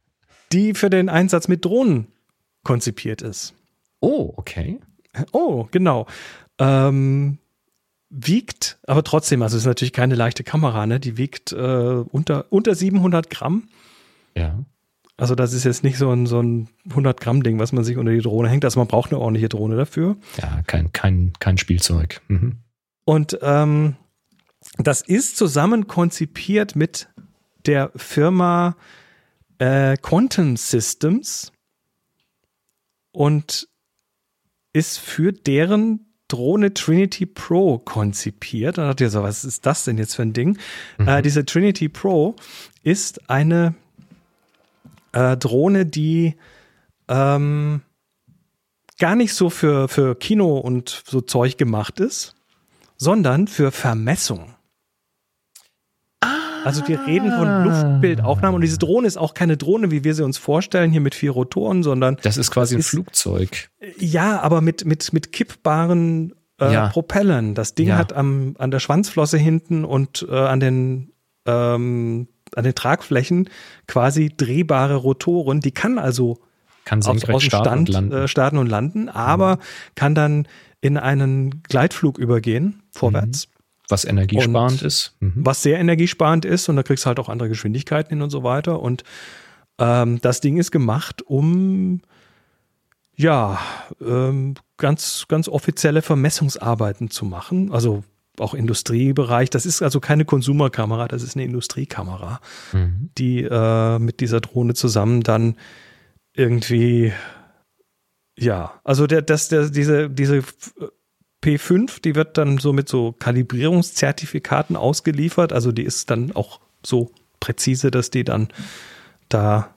die für den Einsatz mit Drohnen konzipiert ist. oh, okay. Oh, genau. Ähm, wiegt, aber trotzdem, also ist natürlich keine leichte Kamera, ne? Die wiegt äh, unter, unter 700 Gramm. Ja. Also das ist jetzt nicht so ein, so ein 100 Gramm Ding, was man sich unter die Drohne hängt. Also man braucht eine ordentliche Drohne dafür. Ja, kein, kein, kein Spielzeug. Mhm. Und ähm, das ist zusammen konzipiert mit der Firma äh, Quantum Systems und ist für deren Drohne Trinity Pro konzipiert. Da dachte ich so, was ist das denn jetzt für ein Ding? Mhm. Äh, diese Trinity Pro ist eine äh, Drohne, die ähm, gar nicht so für, für Kino und so Zeug gemacht ist, sondern für Vermessung. Also wir reden von Luftbildaufnahmen und diese Drohne ist auch keine Drohne, wie wir sie uns vorstellen, hier mit vier Rotoren, sondern Das ist quasi ein ist- Flugzeug. ja, aber mit, mit, mit kippbaren äh, Ja. Propellern. Das Ding Ja. hat am, an der Schwanzflosse hinten und äh, an den ähm, an den Tragflächen quasi drehbare Rotoren. Die kann also Kann aus, aus dem starten Stand und landen. Äh, starten und landen, aber kann dann in einen Gleitflug übergehen, vorwärts, was energiesparend und- ist. Mhm. was sehr energiesparend ist und da kriegst du halt auch andere Geschwindigkeiten hin und so weiter. Und ähm, das Ding ist gemacht, um ja ähm, ganz, ganz offizielle Vermessungsarbeiten zu machen. Also auch Industriebereich. Das ist also keine Konsumerkamera, das ist eine Industriekamera Mhm. die äh, mit dieser Drohne zusammen dann irgendwie, ja, also der, das, der, diese, diese P5, die wird dann so mit so Kalibrierungszertifikaten ausgeliefert. Also die ist dann auch so präzise, dass die dann da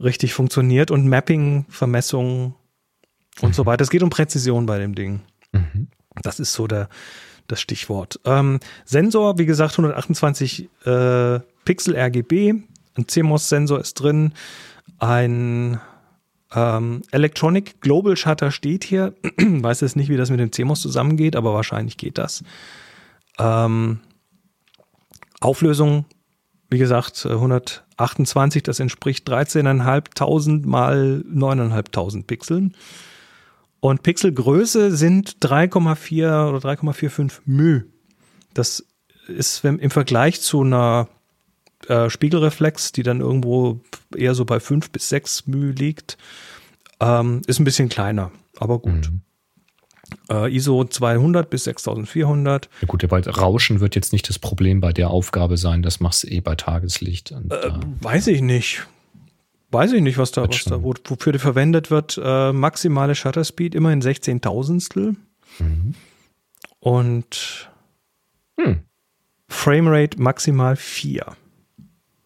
richtig funktioniert und Mapping, Vermessung und so weiter. Es geht um Präzision bei dem Ding. Mhm. Das ist so der, das Stichwort. Ähm, Sensor, wie gesagt, 128 äh, Pixel RGB. Ein CMOS-Sensor ist drin. Ein ähm, Electronic Global Shutter steht hier. Weiß jetzt nicht, wie das mit dem CMOS zusammengeht, aber wahrscheinlich geht das. Ähm, Auflösung, wie gesagt, äh, 128, das entspricht 13.500 mal 9.500 Pixeln. Und Pixelgröße sind 3,4 oder 3,45 μ. Das ist im Vergleich zu einer äh, Spiegelreflex, die dann irgendwo eher so bei 5 bis 6 μ liegt, ähm, ist ein bisschen kleiner, aber gut. Mhm. Äh, ISO 200 bis 6400. Ja gut, bei Rauschen wird jetzt nicht das Problem bei der Aufgabe sein. Das machst du eh bei Tageslicht. Und, Äh, äh, weiß ich nicht. Weiß ich nicht, was da, was da wofür die verwendet wird. Äh, maximale Shutter Speed immer in 16.000stel mhm. und Hm. Framerate maximal 4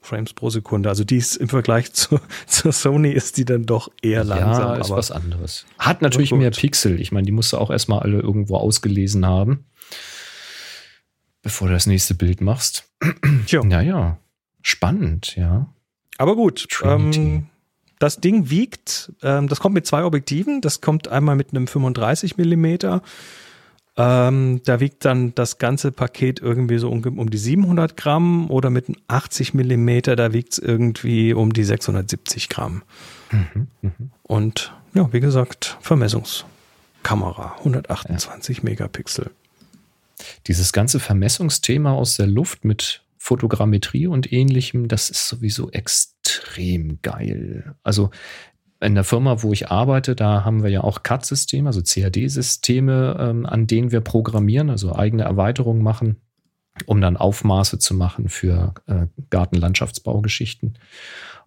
Frames pro Sekunde. Also die ist im Vergleich zu, zur Sony ist die dann doch eher langsam. Ja, ist aber was anderes. Hat natürlich mehr Pixel. Ich meine, die musst du auch erstmal alle irgendwo ausgelesen haben, bevor du das nächste Bild machst. Tja. Naja, spannend, ja. Aber gut, ähm, das Ding wiegt, ähm, das kommt mit zwei Objektiven. Das kommt einmal mit einem 35 Millimeter. Ähm, da wiegt dann das ganze Paket irgendwie so um, um die 700 Gramm oder mit einem 80 Millimeter, da wiegt es irgendwie um die 670 Gramm. Mhm, mhm. Und ja, wie gesagt, Vermessungskamera, 128 Megapixel. Dieses ganze Vermessungsthema aus der Luft mit Fotogrammetrie und ähnlichem, das ist sowieso extrem geil. Also in der Firma, wo ich arbeite, da haben wir ja auch CAD-Systeme, also CAD-Systeme, ähm, an denen wir programmieren, also eigene Erweiterungen machen, um dann Aufmaße zu machen für äh, Gartenlandschaftsbaugeschichten.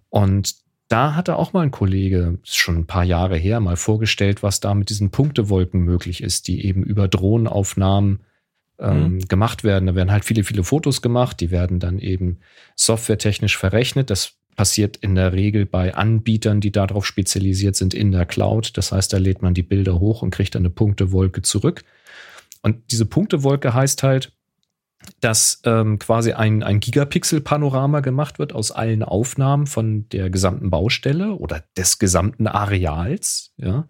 Und da hatte auch mal ein Kollege, schon ein paar Jahre her, mal vorgestellt, was da mit diesen Punktewolken möglich ist, die eben über Drohnenaufnahmen ähm, gemacht werden. Da werden halt viele, viele Fotos gemacht, die werden dann eben softwaretechnisch verrechnet. Das passiert in der Regel bei Anbietern, die darauf spezialisiert sind in der Cloud. Das heißt, da lädt man die Bilder hoch und kriegt dann eine Punktewolke zurück. Und diese Punktewolke heißt halt, dass ähm, quasi ein, ein Gigapixel-Panorama gemacht wird aus allen Aufnahmen von der gesamten Baustelle oder des gesamten Areals. Ja.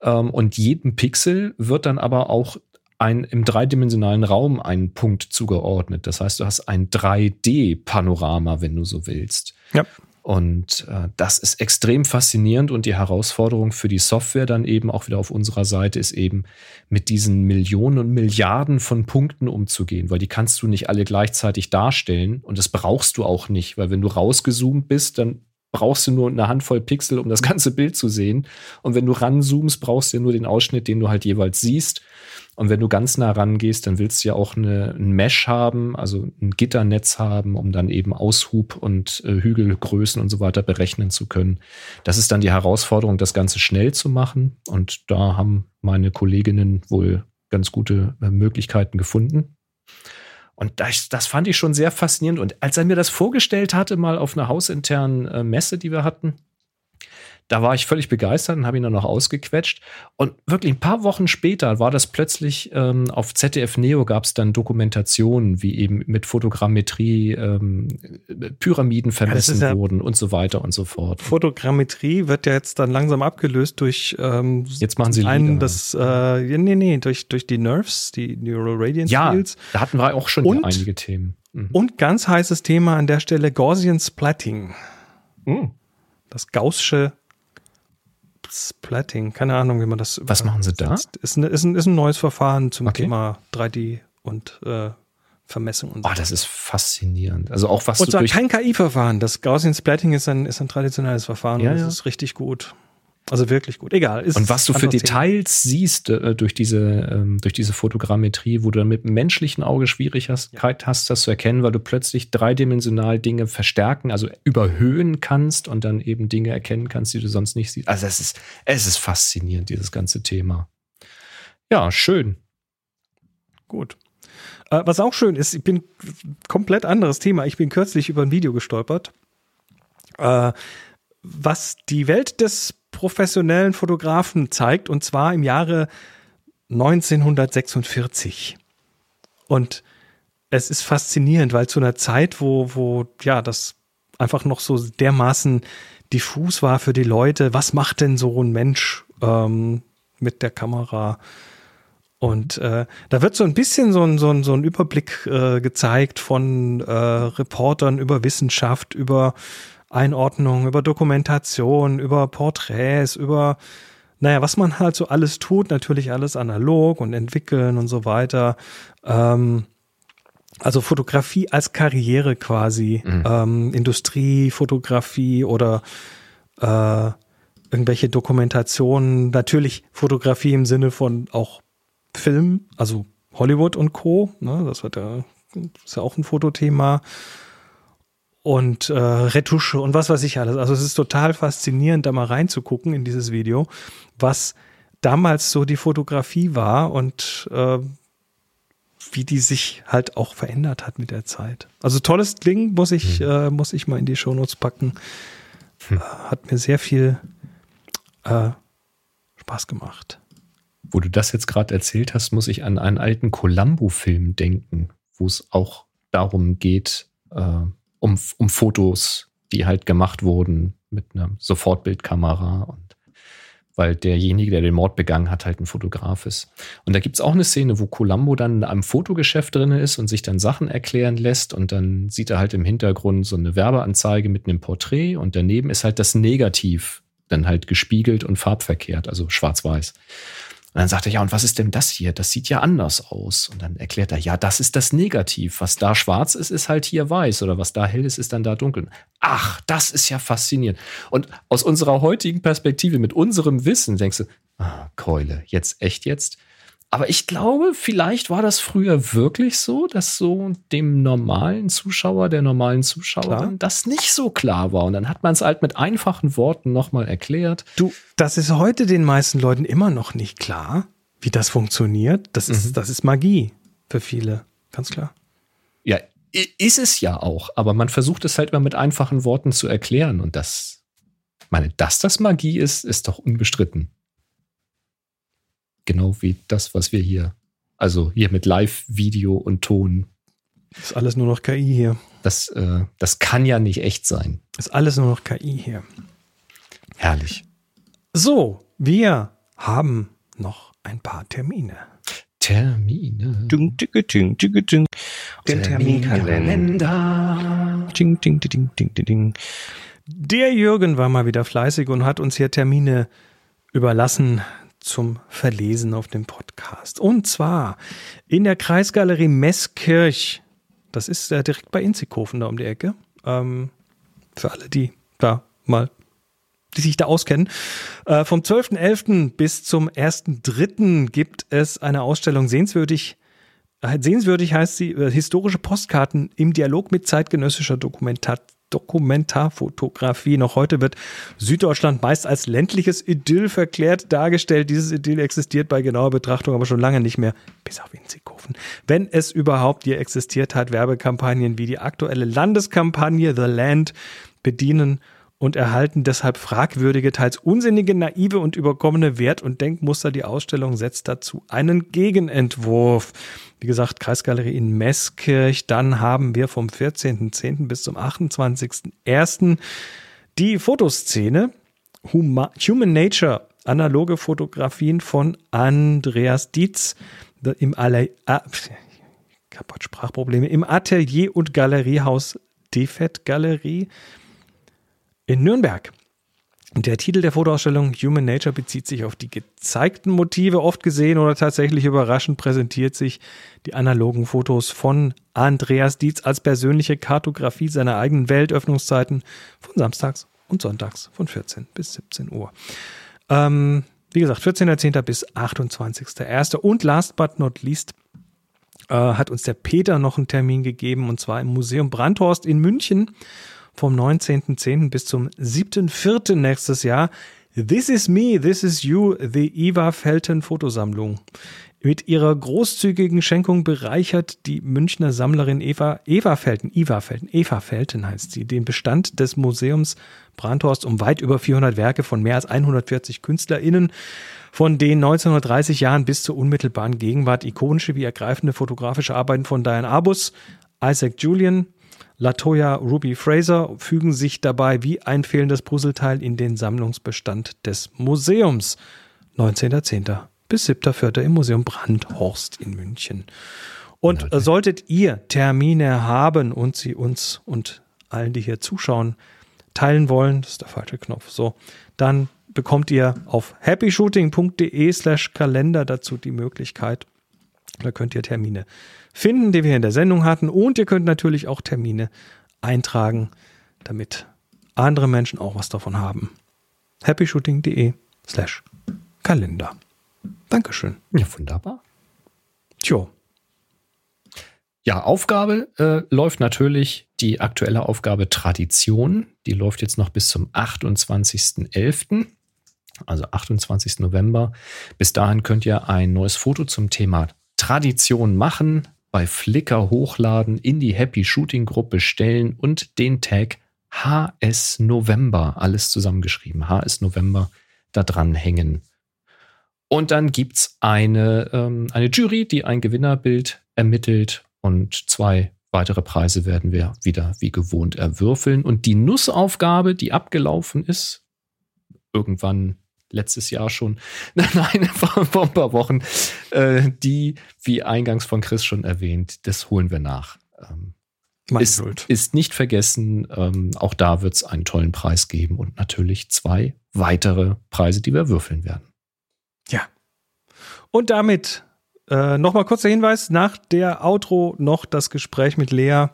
Ähm, und jedem Pixel wird dann aber auch ein, im dreidimensionalen Raum einen Punkt zugeordnet. Das heißt, du hast ein 3D-Panorama, wenn du so willst. Ja. Und äh, das ist extrem faszinierend und die Herausforderung für die Software dann eben auch wieder auf unserer Seite ist eben mit diesen Millionen und Milliarden von Punkten umzugehen, weil die kannst du nicht alle gleichzeitig darstellen und das brauchst du auch nicht, weil wenn du rausgezoomt bist, dann brauchst du nur eine Handvoll Pixel, um das ganze Bild zu sehen. Und wenn du ranzoomst, brauchst du ja nur den Ausschnitt, den du halt jeweils siehst. Und wenn du ganz nah rangehst, dann willst du ja auch eine, ein Mesh haben, also ein Gitternetz haben, um dann eben Aushub und äh, Hügelgrößen und so weiter berechnen zu können. Das ist dann die Herausforderung, das Ganze schnell zu machen. Und da haben meine Kolleginnen wohl ganz gute äh, Möglichkeiten gefunden. Und das, das fand ich schon sehr faszinierend. Und als er mir das vorgestellt hatte, mal auf einer hausinternen äh, Messe, die wir hatten, da war ich völlig begeistert und habe ihn dann noch ausgequetscht. Und wirklich ein paar Wochen später war das plötzlich ähm, auf ZDF Neo gab es dann Dokumentationen, wie eben mit Fotogrammetrie ähm, Pyramiden vermessen ja, ja wurden und so weiter und so fort. Fotogrammetrie wird ja jetzt dann langsam abgelöst durch ähm, jetzt machen sie einen das äh, nee nee durch durch die Nerves, die Neural Radiance ja, Fields. da hatten wir auch schon und, einige Themen. Mhm. Und ganz heißes Thema an der Stelle Gaussian Splatting. Mhm. Das Gaußsche Splatting, keine Ahnung, wie man das. Was machen Sie da? Ist, eine, ist, ein, ist ein neues Verfahren zum okay. Thema 3D und äh, Vermessung und so. Oh, das ist faszinierend. Also auch was und zwar kein KI-Verfahren. Das Gaussian Splatting ist ein, ist ein traditionelles Verfahren. Ja, das ja. ist richtig gut. Also wirklich gut. Egal. und was du für Details Thema. siehst äh, durch diese ähm, durch diese Fotogrammetrie, wo du dann mit dem menschlichen Auge Schwierigkeit ja. hast, das zu erkennen, weil du plötzlich dreidimensional Dinge verstärken, also überhöhen kannst und dann eben Dinge erkennen kannst, die du sonst nicht siehst. Also es ist es ist faszinierend dieses ganze Thema. Ja, schön. Gut. Äh, was auch schön ist, ich bin komplett anderes Thema. Ich bin kürzlich über ein Video gestolpert, äh, was die Welt des professionellen Fotografen zeigt, und zwar im Jahre 1946. Und es ist faszinierend, weil zu einer Zeit, wo, wo, ja, das einfach noch so dermaßen diffus war für die Leute, was macht denn so ein Mensch ähm, mit der Kamera? Und äh, da wird so ein bisschen so ein, so ein, so ein Überblick äh, gezeigt von äh, Reportern über Wissenschaft, über Einordnung, über Dokumentation, über Porträts, über, naja, was man halt so alles tut, natürlich alles analog und entwickeln und so weiter. Ähm, also Fotografie als Karriere quasi, mhm. ähm, Industriefotografie oder äh, irgendwelche Dokumentationen, natürlich Fotografie im Sinne von auch Film, also Hollywood und Co. Ne, das wird ja, ist ja auch ein Fotothema und äh, Retusche und was weiß ich alles. Also es ist total faszinierend, da mal reinzugucken in dieses Video, was damals so die Fotografie war und äh, wie die sich halt auch verändert hat mit der Zeit. Also tolles Ding, muss ich, hm. äh, muss ich mal in die Shownotes packen. Hm. Äh, hat mir sehr viel äh, Spaß gemacht. Wo du das jetzt gerade erzählt hast, muss ich an einen alten Columbo-Film denken, wo es auch darum geht, äh, um, um Fotos, die halt gemacht wurden mit einer Sofortbildkamera und weil derjenige, der den Mord begangen hat, halt ein Fotograf ist. Und da gibt es auch eine Szene, wo Columbo dann in einem Fotogeschäft drin ist und sich dann Sachen erklären lässt und dann sieht er halt im Hintergrund so eine Werbeanzeige mit einem Porträt und daneben ist halt das Negativ dann halt gespiegelt und farbverkehrt, also schwarz-weiß. Und dann sagt er, ja, und was ist denn das hier? Das sieht ja anders aus. Und dann erklärt er, ja, das ist das Negativ. Was da schwarz ist, ist halt hier weiß. Oder was da hell ist, ist dann da dunkel. Ach, das ist ja faszinierend. Und aus unserer heutigen Perspektive, mit unserem Wissen, denkst du, ah, Keule, jetzt, echt jetzt? Aber ich glaube, vielleicht war das früher wirklich so, dass so dem normalen Zuschauer, der normalen Zuschauerin das nicht so klar war. Und dann hat man es halt mit einfachen Worten nochmal erklärt. Du, das ist heute den meisten Leuten immer noch nicht klar, wie das funktioniert. Das ist, mhm. das ist Magie für viele, ganz klar. Ja, ist es ja auch, aber man versucht es halt immer mit einfachen Worten zu erklären und das, meine, dass das Magie ist, ist doch unbestritten. Genau wie das, was wir hier, also hier mit Live, Video und Ton. Ist alles nur noch KI hier. Das, äh, das kann ja nicht echt sein. Ist alles nur noch KI hier. Herrlich. So, wir haben noch ein paar Termine. Termine. Ding, ding, ding, ding, ding. Den Terminkalender. Ding, ding, ding, ding, ding, ding. Der Jürgen war mal wieder fleißig und hat uns hier Termine überlassen zum Verlesen auf dem Podcast. Und zwar in der Kreisgalerie Meßkirch. Das ist äh, direkt bei Inzighofen da um die Ecke. Ähm, für alle, die da mal die sich da auskennen. Äh, vom 12.11. bis zum 1.3. gibt es eine Ausstellung sehenswürdig. Äh, sehenswürdig heißt sie äh, historische Postkarten im Dialog mit zeitgenössischer Dokumentat Dokumentarfotografie. Noch heute wird Süddeutschland meist als ländliches Idyll verklärt dargestellt. Dieses Idyll existiert bei genauer Betrachtung aber schon lange nicht mehr, bis auf Winzighofen. Wenn es überhaupt hier existiert hat, Werbekampagnen wie die aktuelle Landeskampagne The Land bedienen und erhalten deshalb fragwürdige, teils unsinnige, naive und überkommene Wert- und Denkmuster. Die Ausstellung setzt dazu einen Gegenentwurf. Wie gesagt, Kreisgalerie in Meßkirch. Dann haben wir vom 14.10. bis zum 28.01. die Fotoszene Human Nature, analoge Fotografien von Andreas Dietz im Alle ah, Sprachprobleme im Atelier und Galeriehaus Defet Galerie in Nürnberg. Der Titel der Fotoausstellung Human Nature bezieht sich auf die gezeigten Motive, oft gesehen oder tatsächlich überraschend präsentiert sich die analogen Fotos von Andreas Dietz als persönliche Kartografie seiner eigenen Weltöffnungszeiten von samstags und sonntags von 14 bis 17 Uhr. Ähm, wie gesagt, 14.10. bis 28.01. Und last but not least äh, hat uns der Peter noch einen Termin gegeben und zwar im Museum Brandhorst in München vom 19.10. bis zum 7.4. nächstes Jahr. This is me, this is you, the Eva Felten Fotosammlung. Mit ihrer großzügigen Schenkung bereichert die Münchner Sammlerin Eva, Eva Felten, Eva Felten, Eva Felten heißt sie, den Bestand des Museums Brandhorst um weit über 400 Werke von mehr als 140 KünstlerInnen, von den 1930 Jahren bis zur unmittelbaren Gegenwart ikonische wie ergreifende fotografische Arbeiten von Diane Arbus, Isaac Julian, Latoya Ruby Fraser fügen sich dabei wie ein fehlendes Puzzleteil in den Sammlungsbestand des Museums. 19.10. bis 7.4. im Museum Brandhorst in München. Und okay. solltet ihr Termine haben und sie uns und allen, die hier zuschauen, teilen wollen, das ist der falsche Knopf, so, dann bekommt ihr auf happyshooting.de slash Kalender dazu die Möglichkeit. Da könnt ihr Termine finden, die wir in der Sendung hatten. Und ihr könnt natürlich auch Termine eintragen, damit andere Menschen auch was davon haben. happyshooting.de slash Kalender. Dankeschön. Ja, wunderbar. Tjo. Ja, Aufgabe äh, läuft natürlich die aktuelle Aufgabe Tradition. Die läuft jetzt noch bis zum 28.11., also 28. November. Bis dahin könnt ihr ein neues Foto zum Thema Tradition machen bei Flickr hochladen, in die Happy Shooting Gruppe stellen und den Tag HS November, alles zusammengeschrieben, HS November, da dran hängen. Und dann gibt es eine, ähm, eine Jury, die ein Gewinnerbild ermittelt und zwei weitere Preise werden wir wieder wie gewohnt erwürfeln. Und die Nussaufgabe, die abgelaufen ist, irgendwann letztes Jahr schon, nein, vor, vor ein paar Wochen, äh, die, wie eingangs von Chris schon erwähnt, das holen wir nach. Ähm, ist, ist, nicht vergessen, ähm, auch da wird es einen tollen Preis geben und natürlich zwei weitere Preise, die wir würfeln werden. Ja. Und damit äh, nochmal kurzer Hinweis: nach der Outro noch das Gespräch mit Lea.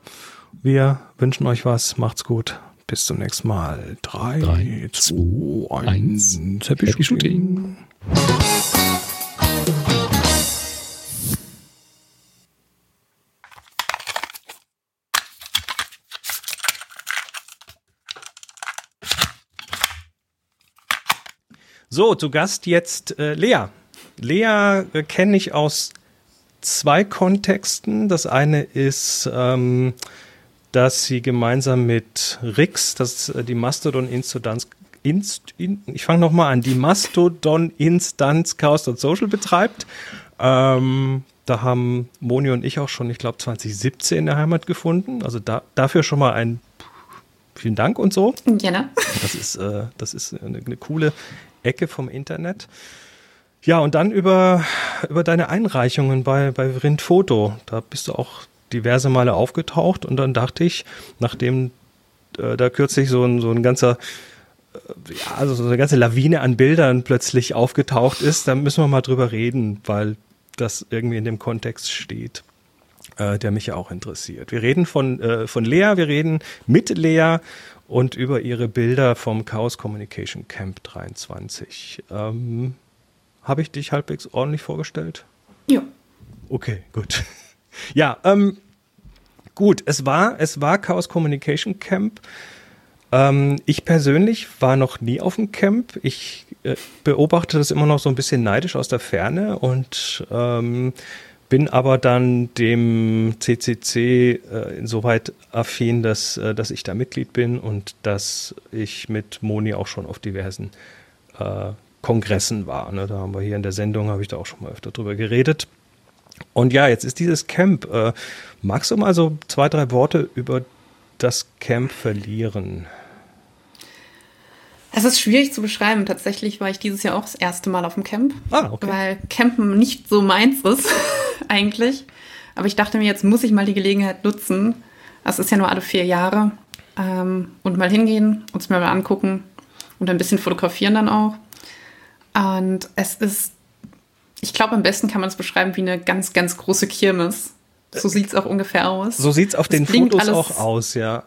Wir wünschen euch was. Macht's gut. Bis zum nächsten Mal. 3, 2, 1. Happy, Happy Shooting. So, zu Gast jetzt äh, Lea. Lea äh, kenne ich aus zwei Kontexten. Das eine ist, ähm, dass sie gemeinsam mit Rix, das ist äh, die Mastodon-Instanz, Inst, in, ich fange nochmal an, die Mastodon-Instanz Chaos.social betreibt. Ähm, da haben Moni und ich auch schon, ich glaube, 2017 in der Heimat gefunden. Also da, dafür schon mal ein vielen Dank und so. Gerne. Das ist, äh, das ist eine, eine coole Ecke vom Internet. Ja, und dann über, über deine Einreichungen bei, bei Rindfoto. Da bist du auch diverse Male aufgetaucht und dann dachte ich, nachdem äh, da kürzlich so ein, so ein ganzer, äh, ja, also so eine ganze Lawine an Bildern plötzlich aufgetaucht ist, dann müssen wir mal drüber reden, weil das irgendwie in dem Kontext steht, äh, der mich ja auch interessiert. Wir reden von, äh, von Lea, wir reden mit Lea und über ihre Bilder vom Chaos Communication Camp 23. Ähm, Habe ich dich halbwegs ordentlich vorgestellt? Ja. Okay, gut. Ja, ähm, gut, es war, es war Chaos Communication Camp. Ähm, ich persönlich war noch nie auf dem Camp. Ich äh, beobachte das immer noch so ein bisschen neidisch aus der Ferne und ähm, bin aber dann dem CCC äh, insoweit affin, dass, äh, dass ich da Mitglied bin und dass ich mit Moni auch schon auf diversen äh, Kongressen war. Ne? Da haben wir hier in der Sendung, habe ich da auch schon mal öfter drüber geredet. Und ja, jetzt ist dieses Camp. Äh, magst du mal so zwei, drei Worte über das Camp verlieren? Es ist schwierig zu beschreiben. Tatsächlich war ich dieses Jahr auch das erste Mal auf dem Camp. Ah, okay. Weil Campen nicht so meins ist, eigentlich. Aber ich dachte mir, jetzt muss ich mal die Gelegenheit nutzen. Das ist ja nur alle vier Jahre. Ähm, und mal hingehen, uns mal angucken und ein bisschen fotografieren dann auch. Und es ist, ich glaube, am besten kann man es beschreiben wie eine ganz, ganz große Kirmes. So sieht es auch ungefähr aus. So sieht es auf den Fotos alles- auch aus, ja.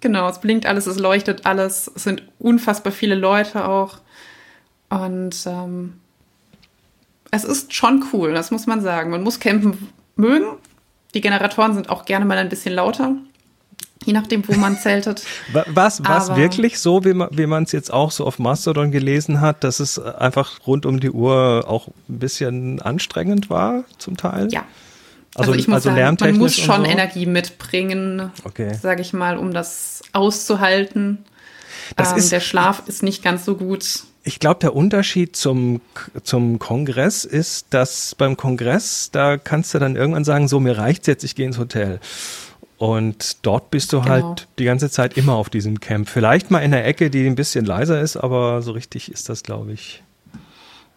Genau, es blinkt alles, es leuchtet alles. Es sind unfassbar viele Leute auch. Und ähm, es ist schon cool, das muss man sagen. Man muss campen mögen. Die Generatoren sind auch gerne mal ein bisschen lauter. Je nachdem, wo man zeltet. Wa- Was was Aber- wirklich so, wie man es jetzt auch so auf Mastodon gelesen hat, dass es einfach rund um die Uhr auch ein bisschen anstrengend war zum Teil? Ja. Also, Also, ich muss also sagen, man muss schon so? Energie mitbringen, Okay. sage ich mal, um das auszuhalten. Das ähm, ist- der Schlaf ist nicht ganz so gut. Ich glaube, der Unterschied zum, zum Kongress ist, dass beim Kongress, da kannst du dann irgendwann sagen, so, mir reicht's jetzt, ich gehe ins Hotel. Und dort bist du Genau. halt die ganze Zeit immer auf diesem Camp. Vielleicht mal in der Ecke, die ein bisschen leiser ist, aber so richtig ist das, glaube ich.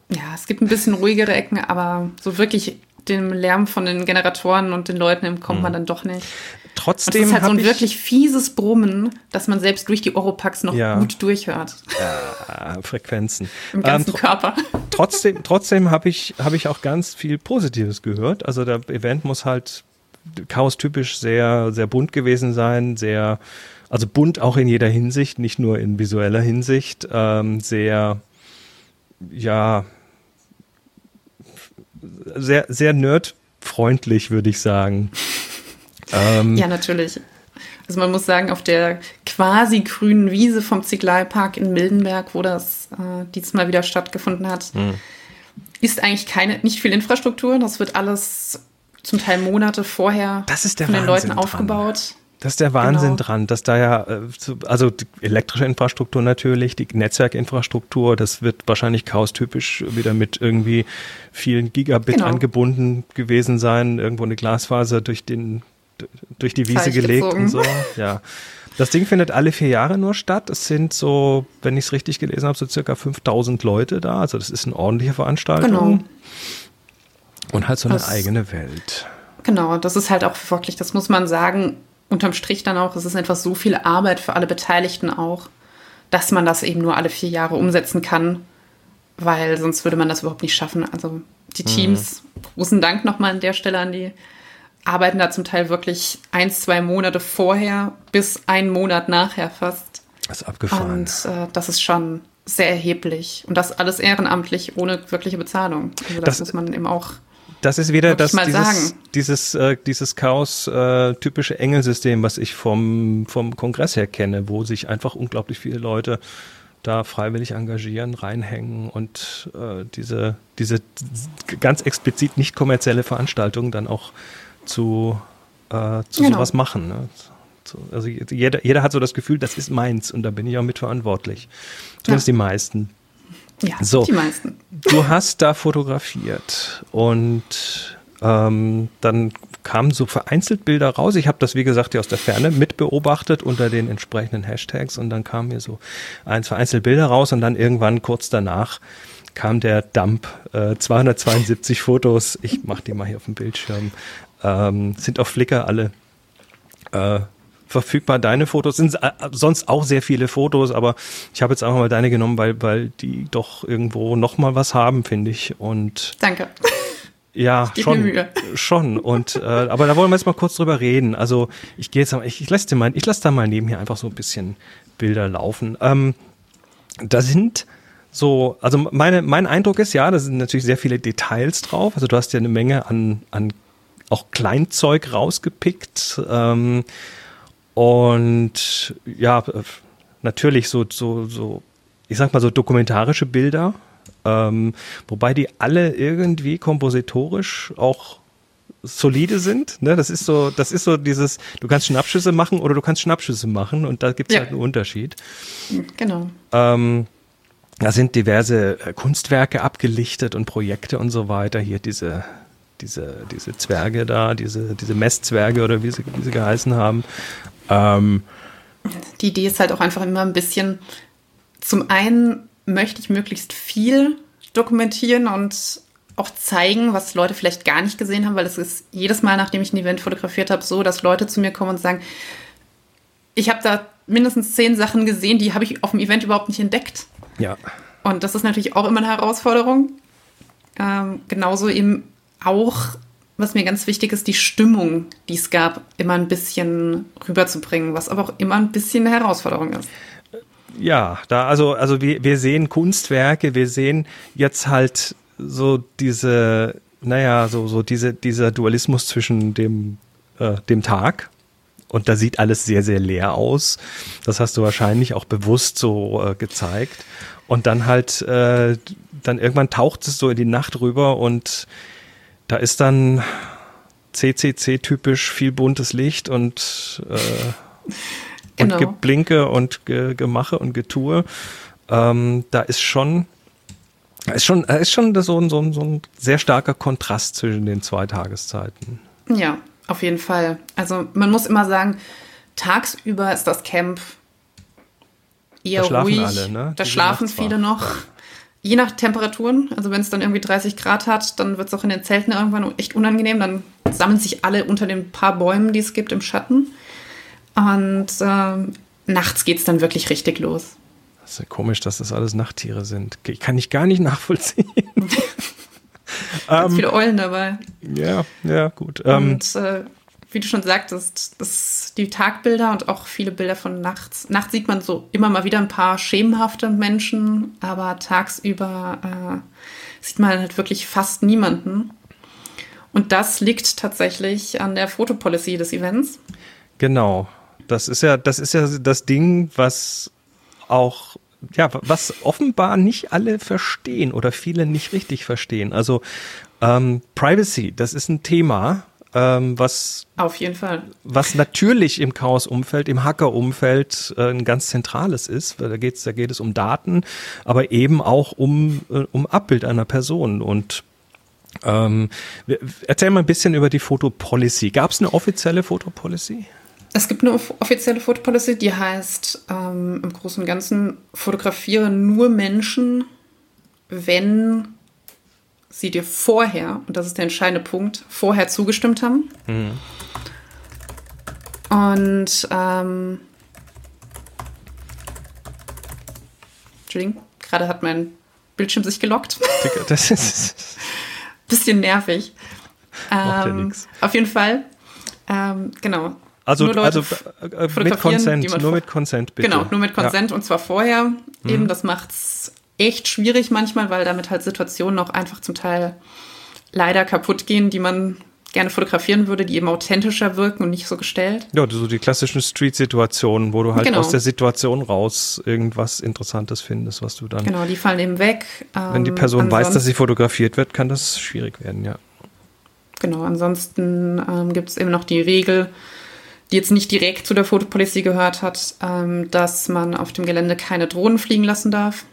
Ja, es gibt ein bisschen ruhigere Ecken, aber so wirklich dem Lärm von den Generatoren und den Leuten entkommt man dann doch nicht. Und es Trotzdem ist halt so ein ich wirklich fieses Brummen, dass man selbst durch die Oropax noch Ja. gut durchhört. äh, Frequenzen. Im ganzen Ähm, Körper. trotzdem, trotzdem habe ich, habe ich auch ganz viel Positives gehört. Also der Event muss halt chaostypisch sehr, sehr bunt gewesen sein, sehr, also bunt auch in jeder Hinsicht, nicht nur in visueller Hinsicht, ähm, sehr, ja, sehr, sehr nerdfreundlich, würde ich sagen. Ähm, Ja, natürlich. Also man muss sagen, auf der quasi grünen Wiese vom Ziglalpark in Mildenberg, wo das äh, diesmal wieder stattgefunden hat, Hm. ist eigentlich keine, nicht viel Infrastruktur. Das wird alles zum Teil Monate vorher Das ist der von den Wahnsinn Leuten dran. aufgebaut. Das ist der Wahnsinn Genau. dran, dass da ja, äh, so- also die elektrische Infrastruktur natürlich, die Netzwerkinfrastruktur, das wird wahrscheinlich chaostypisch wieder mit irgendwie vielen Gigabit Genau. angebunden gewesen sein, irgendwo eine Glasfaser durch den, durch die Wiese Teich gelegt gezogen. und so, ja. Das Ding findet alle vier Jahre nur statt. Es sind so, wenn ich es richtig gelesen habe, so circa 5000 Leute da. Also das ist eine ordentliche Veranstaltung. Genau. Und halt so eine Das- eigene Welt. Genau, das ist halt auch wirklich, das muss man sagen, unterm Strich dann auch, es ist einfach so viel Arbeit für alle Beteiligten auch, dass man das eben nur alle vier Jahre umsetzen kann, weil sonst würde man das überhaupt nicht schaffen. Also die Teams, großen Dank nochmal an der Stelle an die, arbeiten da zum Teil wirklich eins, zwei Monate vorher bis einen Monat nachher fast. Das ist abgefahren. Und äh, das ist schon sehr erheblich. Und das alles ehrenamtlich, ohne wirkliche Bezahlung. Also das, Das- muss man eben auch Das ist wieder das, dieses, dieses, äh, dieses Chaos-typische Engelsystem, was ich vom, vom Kongress her kenne, wo sich einfach unglaublich viele Leute da freiwillig engagieren, reinhängen und äh, diese, diese ganz explizit nicht kommerzielle Veranstaltungen dann auch zu, äh, zu genau. sowas machen. Ne? Also jeder, jeder hat so das Gefühl, das ist meins und da bin ich auch mitverantwortlich. Zumindest ja. die meisten. Ja, so, die meisten. Du hast da fotografiert und ähm, dann kamen so vereinzelt Bilder raus. Ich habe das, wie gesagt, hier aus der Ferne mitbeobachtet unter den entsprechenden Hashtags und dann kamen mir so ein, vereinzelt Bilder raus und dann irgendwann kurz danach kam der Dump. Äh, 272 Fotos, ich mache die mal hier auf dem Bildschirm, ähm, sind auf Flickr alle äh, verfügbar. Deine Fotos sind äh, sonst auch sehr viele Fotos, aber ich habe jetzt einfach mal deine genommen, weil, weil die doch irgendwo nochmal was haben, finde ich. Und Danke. Ja, schon, schon. Und äh, aber da wollen wir jetzt mal kurz drüber reden. Also ich gehe jetzt, ich, ich lasse mal, ich lasse da mal nebenher einfach so ein bisschen Bilder laufen. Ähm, da sind so, also meine, mein Eindruck ist ja, da sind natürlich sehr viele Details drauf. Also du hast ja eine Menge an, an auch Kleinzeug rausgepickt. Ähm, und ja, natürlich so, so, so, ich sag mal so dokumentarische Bilder, ähm, wobei die alle irgendwie kompositorisch auch solide sind. Ne? Das ist so, das ist so dieses, du kannst Schnappschüsse machen oder du kannst Schnappschüsse machen und da gibt es ja. halt einen Unterschied. Genau. Ähm, da sind diverse äh, Kunstwerke abgelichtet und Projekte und so weiter. Hier diese, diese, diese Zwerge da, diese, diese Messzwerge oder wie sie, wie sie geheißen haben. Ähm, Die Idee ist halt auch einfach immer ein bisschen, zum einen möchte ich möglichst viel dokumentieren und auch zeigen, was Leute vielleicht gar nicht gesehen haben, weil es ist jedes Mal, nachdem ich ein Event fotografiert habe, so, dass Leute zu mir kommen und sagen, ich habe da mindestens zehn Sachen gesehen, die habe ich auf dem Event überhaupt nicht entdeckt. Ja. Und das ist natürlich auch immer eine Herausforderung. Ähm, genauso eben auch, was mir ganz wichtig ist, die Stimmung, die es gab, immer ein bisschen rüberzubringen, was aber auch immer ein bisschen eine Herausforderung ist ja, da, also, also wir, wir sehen Kunstwerke, wir sehen jetzt halt so diese, naja, so, so diese, dieser Dualismus zwischen dem, äh, dem Tag. Und da sieht alles sehr, sehr leer aus. Das hast du wahrscheinlich auch bewusst so äh, gezeigt. Und dann halt, äh, dann irgendwann taucht es so in die Nacht rüber und da ist dann CCC-typisch viel buntes Licht und äh, genau. und Geblinke und Ge Gemache und Getue. Ähm, da ist schon, ist schon, ist schon so ein, so, ein, so ein sehr starker Kontrast zwischen den zwei Tageszeiten. Ja, auf jeden Fall. Also man muss immer sagen, tagsüber ist das Camp eher da ruhig. Alle, ne? Da Die schlafen viele noch. Je nach Temperaturen, also wenn es dann irgendwie 30 Grad hat, dann wird es auch in den Zelten irgendwann echt unangenehm. Dann sammeln sich alle unter den paar Bäumen, die es gibt, im Schatten. Und ähm, nachts geht es dann wirklich richtig los. Das ist ja komisch, dass das alles Nachttiere sind. Kann ich gar nicht nachvollziehen. Ganz ähm, viele Eulen dabei. Ja, ja, gut. Ähm, und äh, wie du schon sagtest, das, die Tagbilder und auch viele Bilder von nachts. Nachts sieht man so immer mal wieder ein paar schemenhafte Menschen, aber tagsüber äh, sieht man halt wirklich fast niemanden. Und das liegt tatsächlich an der Fotopolicy des Events. Genau. Das ist ja, das ist ja das Ding, was auch ja, was offenbar nicht alle verstehen oder viele nicht richtig verstehen. Also ähm, Privacy, das ist ein Thema, ähm, was auf jeden Fall, was natürlich im Chaos-Umfeld, im Hacker-Umfeld äh, ein ganz zentrales ist. Weil da geht's, da geht es um Daten, aber eben auch um äh, um Abbild einer Person und ähm, erzähl mal ein bisschen über die Fotopolicy. Gab es eine offizielle Fotopolicy? Es gibt eine offizielle Fotopolicy, die heißt ähm, im Großen und Ganzen, fotografiere nur Menschen, wenn sie dir vorher, und das ist der entscheidende Punkt, vorher zugestimmt haben. Mhm. Und ähm, Entschuldigung, gerade hat mein Bildschirm sich gelockt. Das ist bisschen nervig. Macht ähm, ja nichts. Auf jeden Fall. Ähm, genau. Also, also äh, mit Consent, nur mit Consent bitte. Genau, nur mit Consent ja. und zwar vorher. Mhm. Eben, das macht es echt schwierig manchmal, weil damit halt Situationen auch einfach zum Teil leider kaputt gehen, die man gerne fotografieren würde, die eben authentischer wirken und nicht so gestellt. Ja, so die klassischen Street-Situationen, wo du halt Genau. aus der Situation raus irgendwas Interessantes findest, was du dann. Genau, die fallen eben weg. Wenn die Ähm, Person weiß, dass sie fotografiert wird, kann das schwierig werden, ja. Genau, ansonsten ähm, gibt es eben noch die Regel, die jetzt nicht direkt zu der Fotopolicy gehört hat, ähm, dass man auf dem Gelände keine Drohnen fliegen lassen darf.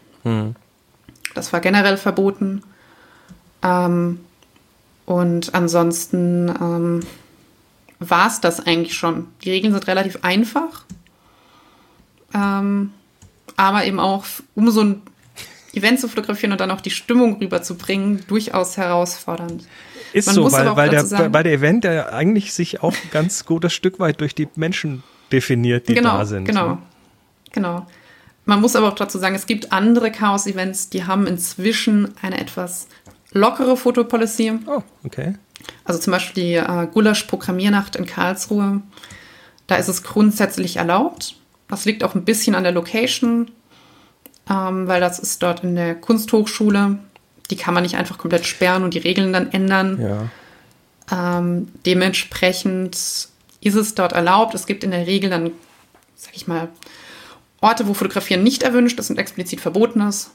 Das war generell verboten. Ähm, und ansonsten ähm, war es das eigentlich schon. Die Regeln sind relativ einfach, ähm, aber eben auch, um so ein Event zu fotografieren und dann auch die Stimmung rüberzubringen, durchaus herausfordernd. Ist Man so, weil, weil, der, sagen- weil der Event ja eigentlich sich auch ein ganz gutes Stück weit durch die Menschen definiert, die genau, da sind. Genau, ne? genau. Man muss aber auch dazu sagen, es gibt andere Chaos-Events, die haben inzwischen eine etwas lockere Fotopolicy. Oh, okay. Also zum Beispiel die äh, Gulasch-Programmiernacht in Karlsruhe. Da ist es grundsätzlich erlaubt. Das liegt auch ein bisschen an der Location, ähm, weil das ist dort in der Kunsthochschule. Die kann man nicht einfach komplett sperren und die Regeln dann ändern. Ja. Ähm, dementsprechend ist es dort erlaubt. Es gibt in der Regel dann, sag ich mal, Orte, wo Fotografieren nicht erwünscht ist und explizit verboten ist.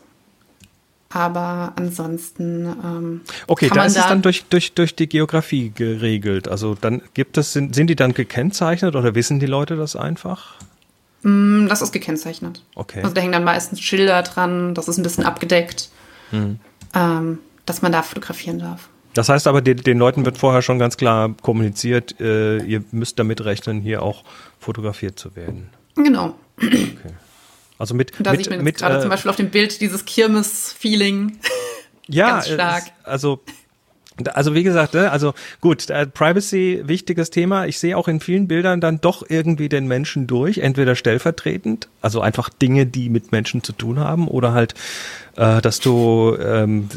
Aber ansonsten. Ähm, Okay, da ist es dann durch, durch, durch die Geografie geregelt. Also dann gibt es, sind, sind die dann gekennzeichnet oder wissen die Leute das einfach? Mm, Das ist gekennzeichnet. Okay. Also da hängen dann meistens Schilder dran, das ist ein bisschen abgedeckt, Hm. ähm, dass man da fotografieren darf. Das heißt aber, den, den Leuten wird vorher schon ganz klar kommuniziert, äh, ihr müsst damit rechnen, hier auch fotografiert zu werden. Genau. Also mit, da mit, sieht man mit gerade äh, zum Beispiel auf dem Bild dieses Kirmes-Feeling. ja, ganz stark. es- Also, also wie gesagt, ne, also gut, Privacy, wichtiges Thema. Ich sehe auch in vielen Bildern dann doch irgendwie den Menschen durch, entweder stellvertretend, also einfach Dinge, die mit Menschen zu tun haben, oder halt, äh, dass du ähm,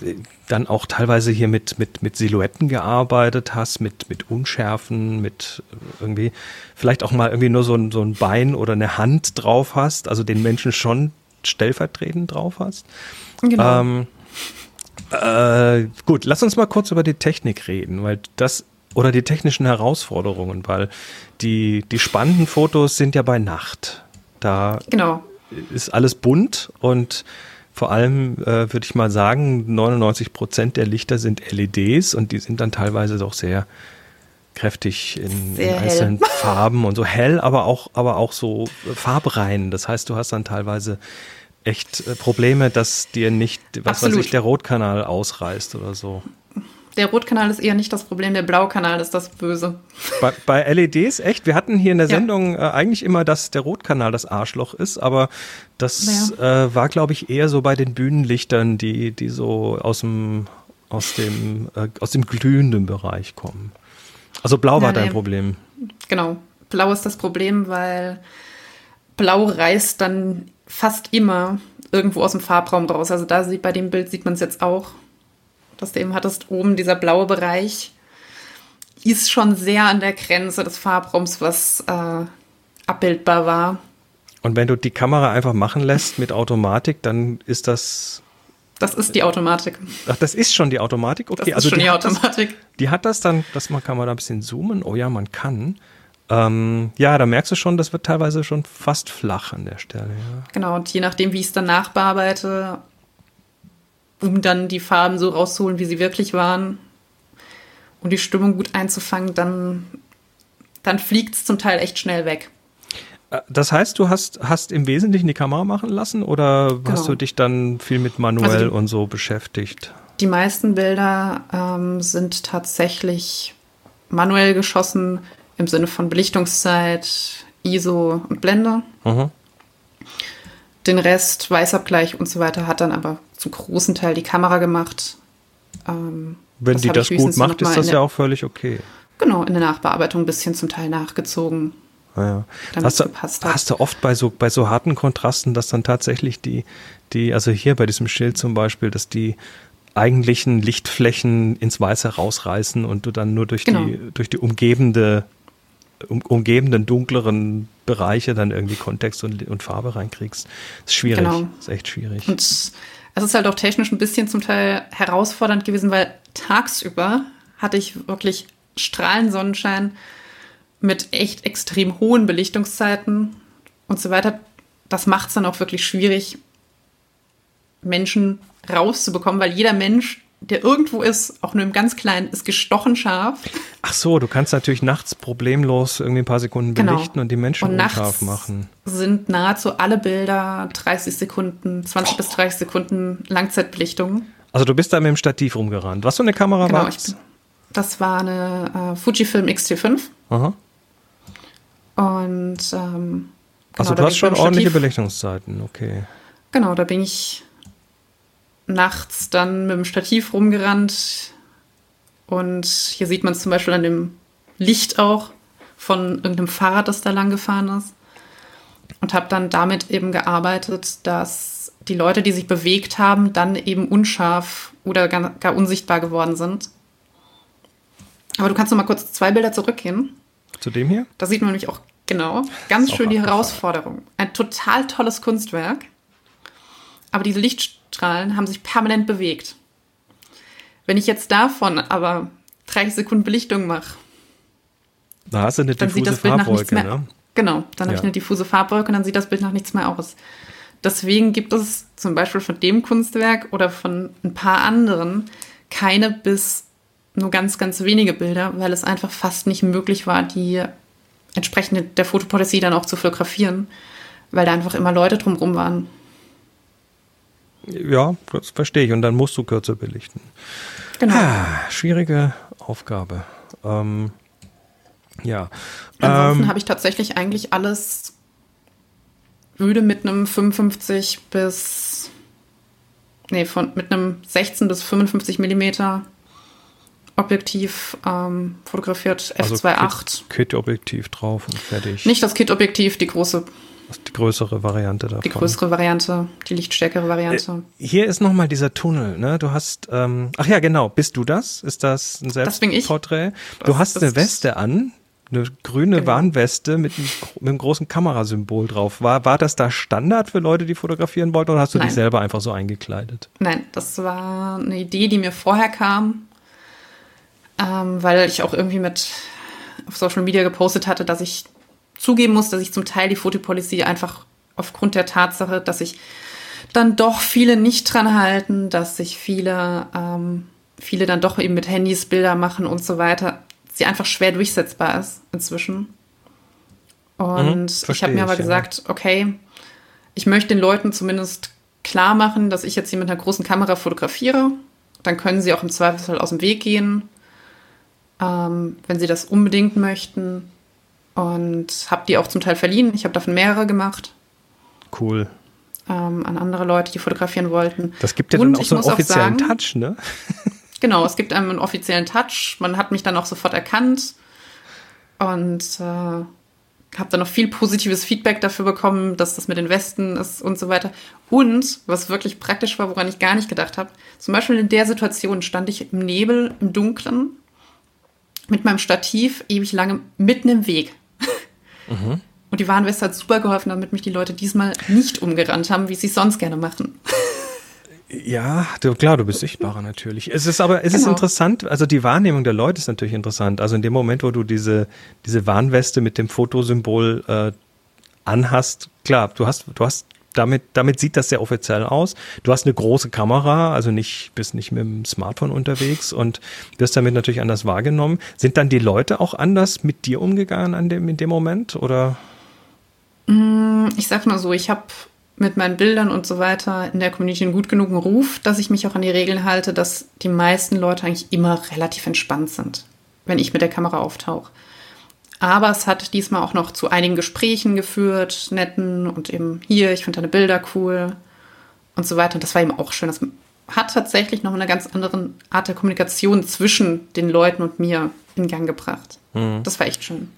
dann auch teilweise hier mit, mit, mit Silhouetten gearbeitet hast, mit, mit Unschärfen, mit irgendwie, vielleicht auch mal irgendwie nur so ein, so ein Bein oder eine Hand drauf hast, also den Menschen schon stellvertretend drauf hast. Genau. Ähm, äh, gut, lass uns mal kurz über die Technik reden, weil das oder die technischen Herausforderungen, weil die, die spannenden Fotos sind ja bei Nacht. Da genau. ist alles bunt und vor allem äh, würde ich mal sagen, 99 Prozent der Lichter sind LEDs und die sind dann teilweise doch sehr kräftig in, in hell. einzelnen Farben und so hell, aber auch, aber auch so farbrein. Das heißt, du hast dann teilweise echt äh, Probleme, dass dir nicht, was weiß Absolut. ich, der Rotkanal ausreißt oder so. Der Rotkanal ist eher nicht das Problem, der Blaukanal ist das Böse. Bei, bei LEDs, echt? Wir hatten hier in der Ja. Sendung äh, eigentlich immer, dass der Rotkanal das Arschloch ist, aber das äh, war, glaube ich, eher so bei den Bühnenlichtern, die, die so aus dem, aus dem, äh, aus dem glühenden Bereich kommen. Also blau war Ja, dein nee. Problem. Genau. Blau ist das Problem, weil Blau reißt dann fast immer irgendwo aus dem Farbraum raus. Also da sieht bei dem Bild sieht man es jetzt auch, dass du eben hattest, oben dieser blaue Bereich ist schon sehr an der Grenze des Farbraums, was äh, abbildbar war. Und wenn du die Kamera einfach machen lässt mit Automatik, dann ist das. Das ist die Automatik. Ach, das ist schon die Automatik? Okay, Das ist schon die, die hat das, Automatik. die hat das dann, das man kann man da ein bisschen zoomen. Oh ja, man kann. Ähm, ja, da merkst du schon, das wird teilweise schon fast flach an der Stelle. Ja. Genau, und je nachdem, wie ich es dann nachbearbeite, um dann die Farben so rauszuholen, wie sie wirklich waren und die Stimmung gut einzufangen, dann, dann fliegt es zum Teil echt schnell weg. Äh, Das heißt, du hast, hast im Wesentlichen die Kamera machen lassen oder hast Genau. du dich dann viel mit manuell Also die- und so beschäftigt? Die meisten Bilder ähm, sind tatsächlich manuell geschossen im Sinne von Belichtungszeit, ISO und Blende. Mhm. Den Rest, Weißabgleich und so weiter, hat dann aber zum großen Teil die Kamera gemacht. Ähm, Wenn die das gut macht, ist das ja auch völlig okay. Genau, in der Nachbearbeitung ein bisschen zum Teil nachgezogen. Ja. Damit Hast, du, hast du oft bei so, bei so harten Kontrasten, dass dann tatsächlich die, die, also hier bei diesem Schild zum Beispiel, dass die eigentlichen Lichtflächen ins Weiße rausreißen und du dann nur durch Genau. die, durch die umgebende, um, umgebenden dunkleren Bereiche dann irgendwie Kontext und, und Farbe reinkriegst. ist schwierig. Genau. Ist echt schwierig. Und es ist halt auch technisch ein bisschen zum Teil herausfordernd gewesen, weil tagsüber hatte ich wirklich Strahlensonnenschein mit echt extrem hohen Belichtungszeiten und so weiter. Das macht es dann auch wirklich schwierig, Menschen rauszubekommen, weil jeder Mensch, der irgendwo ist, auch nur im ganz kleinen, ist gestochen scharf. Ach so, du kannst natürlich nachts problemlos irgendwie ein paar Sekunden Genau. belichten und die Menschen Und unscharf machen. sind nahezu alle Bilder 30 Sekunden, 20 bis 30 Sekunden Langzeitbelichtung. Also du bist da mit dem Stativ rumgerannt. Was für eine Kamera Genau, war das? das war eine äh, Fujifilm X-T5 Aha. und ähm, Also genau, da du hast schon ordentliche Belichtungszeiten, okay. Genau, da bin ich nachts dann mit dem Stativ rumgerannt. Und hier sieht man es zum Beispiel an dem Licht auch von irgendeinem Fahrrad, das da lang gefahren ist. Und habe dann damit eben gearbeitet, dass die Leute, die sich bewegt haben, dann eben unscharf oder gar, gar unsichtbar geworden sind. Aber du kannst noch mal kurz zwei Bilder zurückgehen. Zu dem hier? Da sieht man nämlich auch genau ganz schön die. Herausforderung. Ein total tolles Kunstwerk. Aber diese Lichtstrahlen haben sich permanent bewegt. Wenn ich jetzt davon aber 30 Sekunden Belichtung mache, Da hast du eine dann sieht diffuse das Bild nach nichts Farbwolke, mehr. ne? Genau, dann habe Ja. ich eine diffuse Farbwolke und dann sieht das Bild nach nichts mehr aus. Deswegen gibt es zum Beispiel von dem Kunstwerk oder von ein paar anderen keine bis nur ganz, ganz wenige Bilder, weil es einfach fast nicht möglich war, die entsprechend der Fotopolicy dann auch zu fotografieren, weil da einfach immer Leute drumherum waren. Ja, das verstehe ich. Und dann musst du kürzer belichten. Genau. Ah, schwierige Aufgabe. Ähm, ja. Ansonsten Ähm, habe ich tatsächlich eigentlich alles würde mit einem 55 bis nee, von mit einem 16 bis 55 Millimeter Objektiv ähm, fotografiert also f2.8. Kit- Kit-Objektiv drauf und fertig. Nicht das Kit-Objektiv, die große, die größere Variante davon. die größere Variante, die lichtstärkere Variante. Hier ist nochmal dieser Tunnel, ne? Du hast, ähm, ach ja, genau, bist du das? Ist das ein Das bin ich. Selbstporträt? Du Das hast eine Weste an, eine grüne Genau. Warnweste mit einem, mit einem großen Kamerasymbol drauf. War, war das da Standard für Leute, die fotografieren wollten, oder hast du dich Nein. selber einfach so eingekleidet? Nein, das war eine Idee, die mir vorher kam, ähm, weil ich auch irgendwie mit auf Social Media gepostet hatte, dass ich zugeben muss, dass ich zum Teil die Fotopolicy einfach aufgrund der Tatsache, dass sich dann doch viele nicht dran halten, dass sich viele, ähm, viele dann doch eben mit Handys Bilder machen und so weiter, sie einfach schwer durchsetzbar ist inzwischen. Und ich verstehe habe mir aber ich, ja. gesagt, okay, ich möchte den Leuten zumindest klar machen, dass ich jetzt hier mit einer großen Kamera fotografiere. Dann können sie auch im Zweifelsfall aus dem Weg gehen, ähm, wenn sie das unbedingt möchten. Und habe die auch zum Teil verliehen. Ich habe davon mehrere gemacht Cool. ähm, an andere Leute, die fotografieren wollten. Das gibt ja Und dann auch so einen offiziellen sagen- Touch, ne? Genau, es gibt einem einen offiziellen Touch. Man hat mich dann auch sofort erkannt und äh, habe dann noch viel positives Feedback dafür bekommen, dass das mit den Westen ist und so weiter. Und was wirklich praktisch war, woran ich gar nicht gedacht habe, zum Beispiel in der Situation stand ich im Nebel, im Dunkeln, mit meinem Stativ ewig lange mitten im Weg. Und die Warnweste hat super geholfen, damit mich die Leute diesmal nicht umgerannt haben, wie sie es sonst gerne machen. Ja, du, klar, du bist sichtbarer natürlich. Es ist aber, es ist Genau. interessant, also die Wahrnehmung der Leute ist natürlich interessant. Also in dem Moment, wo du diese, diese Warnweste mit dem Fotosymbol äh, anhast, klar, du hast, du hast damit, damit sieht das sehr offiziell aus. Du hast eine große Kamera, also nicht, bist nicht mit dem Smartphone unterwegs und wirst damit natürlich anders wahrgenommen. Sind dann die Leute auch anders mit dir umgegangen an dem, in dem Moment oder? Ich sag mal so, ich habe mit meinen Bildern und so weiter in der Community einen gut genugen Ruf, dass ich mich auch an die Regeln halte, dass die meisten Leute eigentlich immer relativ entspannt sind, wenn ich mit der Kamera auftauche. Aber es hat diesmal auch noch zu einigen Gesprächen geführt, netten und eben hier, ich finde deine Bilder cool und so weiter. Und das war eben auch schön. Das hat tatsächlich noch eine ganz andere Art der Kommunikation zwischen den Leuten und mir in Gang gebracht. Das war echt schön.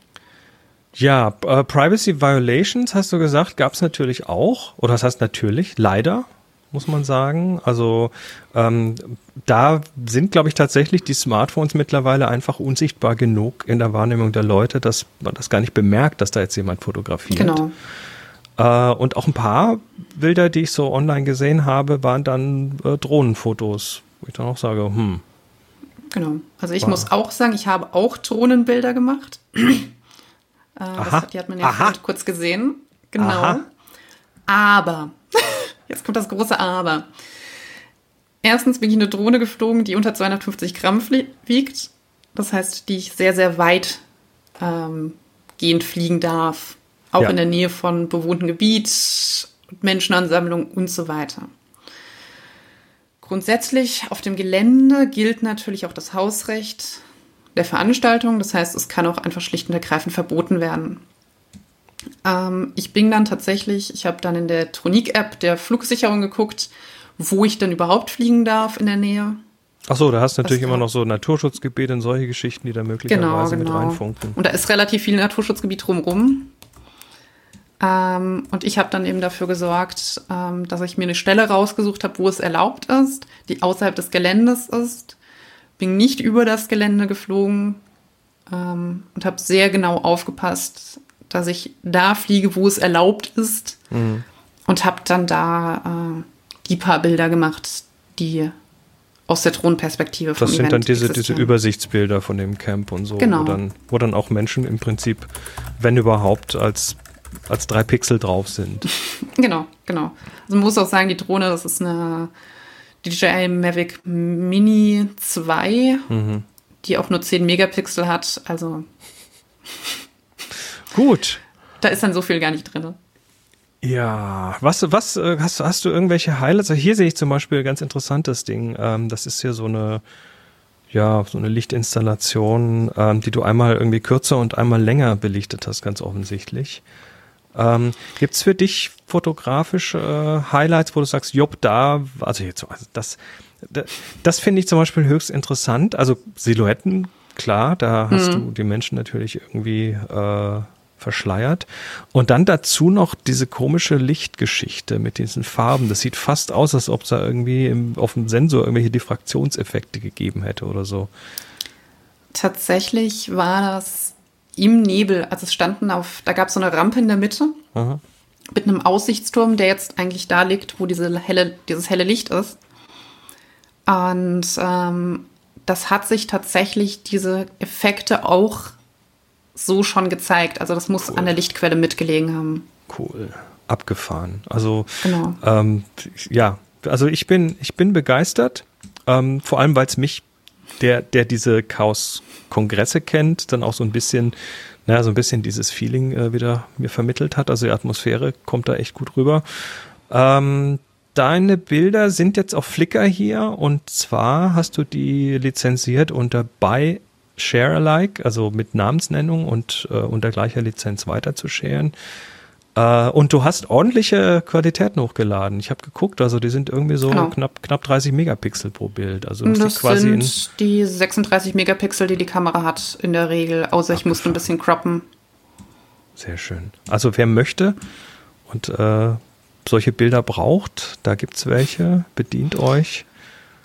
Ja, äh, Privacy Violations, hast du gesagt, gab es natürlich auch. Oder das heißt natürlich, leider, muss man sagen. Also ähm, da sind, glaube ich, tatsächlich die Smartphones mittlerweile einfach unsichtbar genug in der Wahrnehmung der Leute, dass man das gar nicht bemerkt, dass da jetzt jemand fotografiert. Genau. Äh, und auch ein paar Bilder, die ich so online gesehen habe, waren dann äh, Drohnenfotos, wo ich dann auch sage, hm, Genau. Also ich Wow. muss auch sagen, ich habe auch Drohnenbilder gemacht. äh, das, Aha. hat- die hat man ja kurz gesehen. Genau. Aha. Aber, jetzt kommt das große Aber. Erstens bin ich eine Drohne geflogen, die unter 250 Gramm wiegt. Das heißt, die ich sehr, sehr weit ähm, gehend fliegen darf. Auch Ja. in der Nähe von bewohntem Gebiet, Menschenansammlung und so weiter. Grundsätzlich auf dem Gelände gilt natürlich auch das Hausrecht der Veranstaltung. Das heißt, es kann auch einfach schlicht und ergreifend verboten werden. Ähm, ich bin dann tatsächlich, ich habe dann in der Tronik-App der Flugsicherung geguckt, wo ich denn überhaupt fliegen darf in der Nähe. Ach so, da hast du natürlich immer noch so Naturschutzgebiete und solche Geschichten, die da möglicherweise Genau, mit genau. reinfunken. Und da ist relativ viel Naturschutzgebiet drumherum. Ähm, und ich habe dann eben dafür gesorgt, ähm, dass ich mir eine Stelle rausgesucht habe, wo es erlaubt ist, die außerhalb des Geländes ist. Bin nicht über das Gelände geflogen ähm, und habe sehr genau aufgepasst, dass ich da fliege, wo es erlaubt ist. Mhm. Und habe dann da äh, die paar Bilder gemacht, die aus der Drohnenperspektive vom Das sind Event dann diese, diese. Übersichtsbilder von dem Camp und so, Genau. wo, dann, wo dann auch Menschen im Prinzip, wenn überhaupt, als, als drei Pixel drauf sind. Genau, genau. Also man muss auch sagen, die Drohne, das ist eine DJI Mavic Mini 2, Mhm. die auch nur 10 Megapixel hat. Also Gut. da ist dann so viel gar nicht drin. Ja, was, was äh, hast, hast du irgendwelche Highlights? Also Hier sehe ich zum Beispiel ein ganz interessantes Ding. Ähm, das ist hier so eine, ja, so eine Lichtinstallation, ähm, die du einmal irgendwie kürzer und einmal länger belichtet hast, ganz offensichtlich. Ähm, Gibt es für dich fotografische äh, Highlights, wo du sagst, jopp, da, also jetzt, also das, das, das finde ich zum Beispiel höchst interessant. Also Silhouetten, klar, da hast du die Menschen natürlich irgendwie äh, verschleiert. Und dann dazu noch diese komische Lichtgeschichte mit diesen Farben. Das sieht fast aus, als ob es da irgendwie im, auf dem Sensor irgendwelche Diffraktionseffekte gegeben hätte oder so. Tatsächlich war das im Nebel. Also es standen auf, da gab es so eine Rampe in der Mitte Aha. mit einem Aussichtsturm, der jetzt eigentlich da liegt, wo diese helle, dieses helle Licht ist. Und ähm, das hat sich tatsächlich diese Effekte auch so schon gezeigt. Also das muss an der Lichtquelle mitgelegen haben. Cool. Abgefahren. Also Genau. ähm, ja, also ich bin, ich bin begeistert, ähm, vor allem weil es mich, der, der diese Chaos-Kongresse kennt, dann auch so ein bisschen, naja, so ein bisschen dieses Feeling äh, wieder mir vermittelt hat. Also die Atmosphäre kommt da echt gut rüber. Ähm, deine Bilder sind jetzt auf Flickr hier und zwar hast du die lizenziert unter Buy Share Alike, also mit Namensnennung und äh, unter gleicher Lizenz weiter zu sharen. Äh, und du hast ordentliche Qualitäten hochgeladen. Ich habe geguckt, also die sind irgendwie so Genau. knapp, knapp 30 Megapixel pro Bild. Also das, Das quasi in, sind die 36 Megapixel, die die Kamera hat in der Regel. Außer ich musste ein bisschen croppen. Sehr schön. Also wer möchte und äh, solche Bilder braucht, da gibt's welche, bedient euch.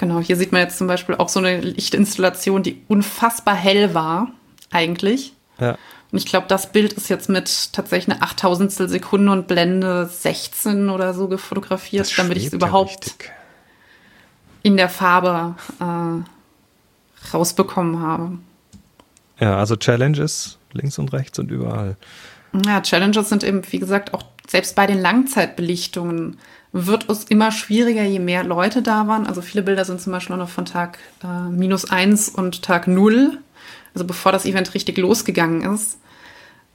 Genau, hier sieht man jetzt zum Beispiel auch so eine Lichtinstallation, die unfassbar hell war, eigentlich. Ja. Und ich glaube, das Bild ist jetzt mit tatsächlich eine 8000 Sekunde und Blende 16 oder so gefotografiert, Das damit ich es ja überhaupt richtig. in der Farbe äh, rausbekommen habe. Ja, also Challenges links und rechts und überall. Ja, Challenges sind eben, wie gesagt, auch selbst bei den Langzeitbelichtungen wird es immer schwieriger, je mehr Leute da waren. Also viele Bilder sind zum Beispiel noch von Tag äh, minus eins und Tag null, also bevor das Event richtig losgegangen ist,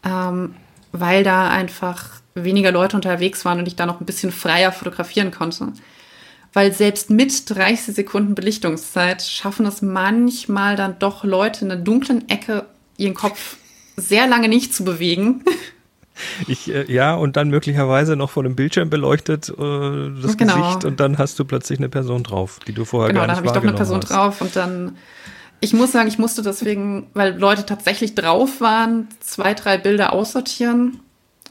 ähm, weil da einfach weniger Leute unterwegs waren und ich da noch ein bisschen freier fotografieren konnte. Weil selbst mit 30 Sekunden Belichtungszeit schaffen es manchmal dann doch Leute in der dunklen Ecke ihren Kopf sehr lange nicht zu bewegen. Ich, äh, ja, und dann möglicherweise noch vor dem Bildschirm beleuchtet äh, das Genau. Gesicht und dann hast du plötzlich eine Person drauf, die du vorher Genau, gar da nicht habe ich doch eine Person hast. drauf und dann, ich muss sagen, ich musste deswegen, weil Leute tatsächlich drauf waren, zwei, drei Bilder aussortieren.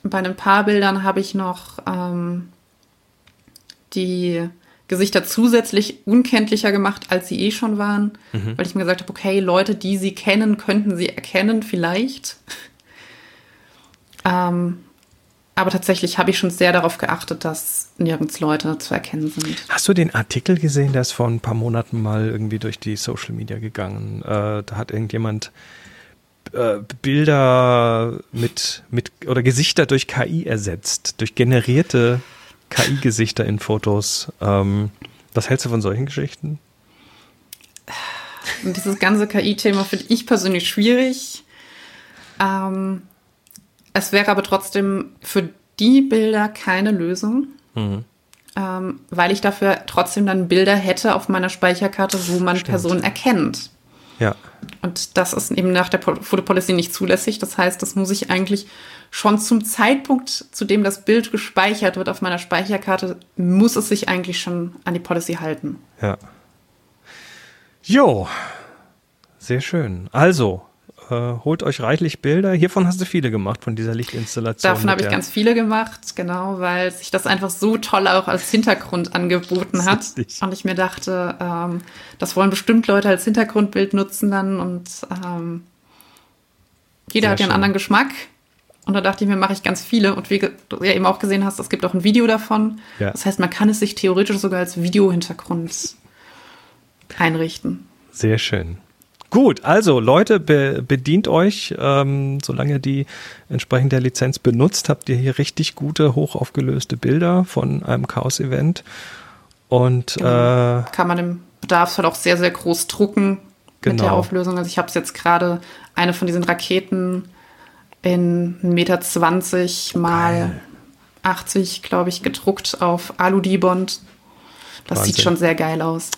Bei ein paar Bildern habe ich noch ähm, die Gesichter zusätzlich unkenntlicher gemacht, als sie eh schon waren, Mhm. weil ich mir gesagt habe, okay, Leute, die sie kennen, könnten sie erkennen, vielleicht. Ähm, aber tatsächlich habe ich schon sehr darauf geachtet, dass nirgends Leute zu erkennen sind. Hast du den Artikel gesehen, der ist vor ein paar Monaten mal irgendwie durch die Social Media gegangen? Äh, da hat irgendjemand äh, Bilder mit, mit oder Gesichter durch KI ersetzt, durch generierte KI-Gesichter in Fotos. Ähm, was hältst du von solchen Geschichten? Dieses ganze KI-Thema finde ich persönlich schwierig. Ähm, es wäre aber trotzdem für die Bilder keine Lösung, mhm. ähm, weil ich dafür trotzdem dann Bilder hätte auf meiner Speicherkarte, wo man Stimmt. Personen erkennt. Ja. Und das ist eben nach der Photo Policy nicht zulässig. Das heißt, das muss ich eigentlich schon zum Zeitpunkt, zu dem das Bild gespeichert wird auf meiner Speicherkarte, muss es sich eigentlich schon an die Policy halten. Ja. Jo, sehr schön. Also, äh, holt euch reichlich Bilder. Hiervon hast du viele gemacht, von dieser Lichtinstallation. Davon habe ich ganz viele gemacht, genau, weil sich das einfach so toll auch als Hintergrund angeboten hat. Und ich mir dachte, ähm, das wollen bestimmt Leute als Hintergrundbild nutzen dann und ähm, jeder Sehr hat ja einen anderen Geschmack. Und da dachte ich mir, mache ich ganz viele. Und wie du ja eben auch gesehen hast, es gibt auch ein Video davon. Ja. Das heißt, man kann es sich theoretisch sogar als Videohintergrund einrichten. Sehr schön. Gut, also Leute, be bedient euch, ähm, solange die entsprechend der Lizenz benutzt, habt ihr hier richtig gute, hochaufgelöste Bilder von einem Chaos-Event. Und genau. äh, kann man im Bedarfsfall auch sehr, sehr groß drucken genau. mit der genau. Auflösung. Also ich habe es jetzt gerade eine von diesen Raketen in 1,20 Meter mal Geil. 80, glaube ich, gedruckt auf Alu-Dibond. Das Wahnsinn. sieht schon sehr geil aus.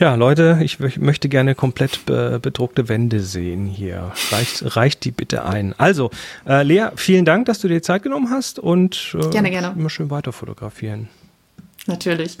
Ja, Leute, ich möchte gerne komplett be bedruckte Wände sehen hier. Reicht, reicht die bitte ein. Also, äh, Lea, vielen Dank, dass du dir Zeit genommen hast und äh, gerne, gerne. immer schön weiter fotografieren. Natürlich.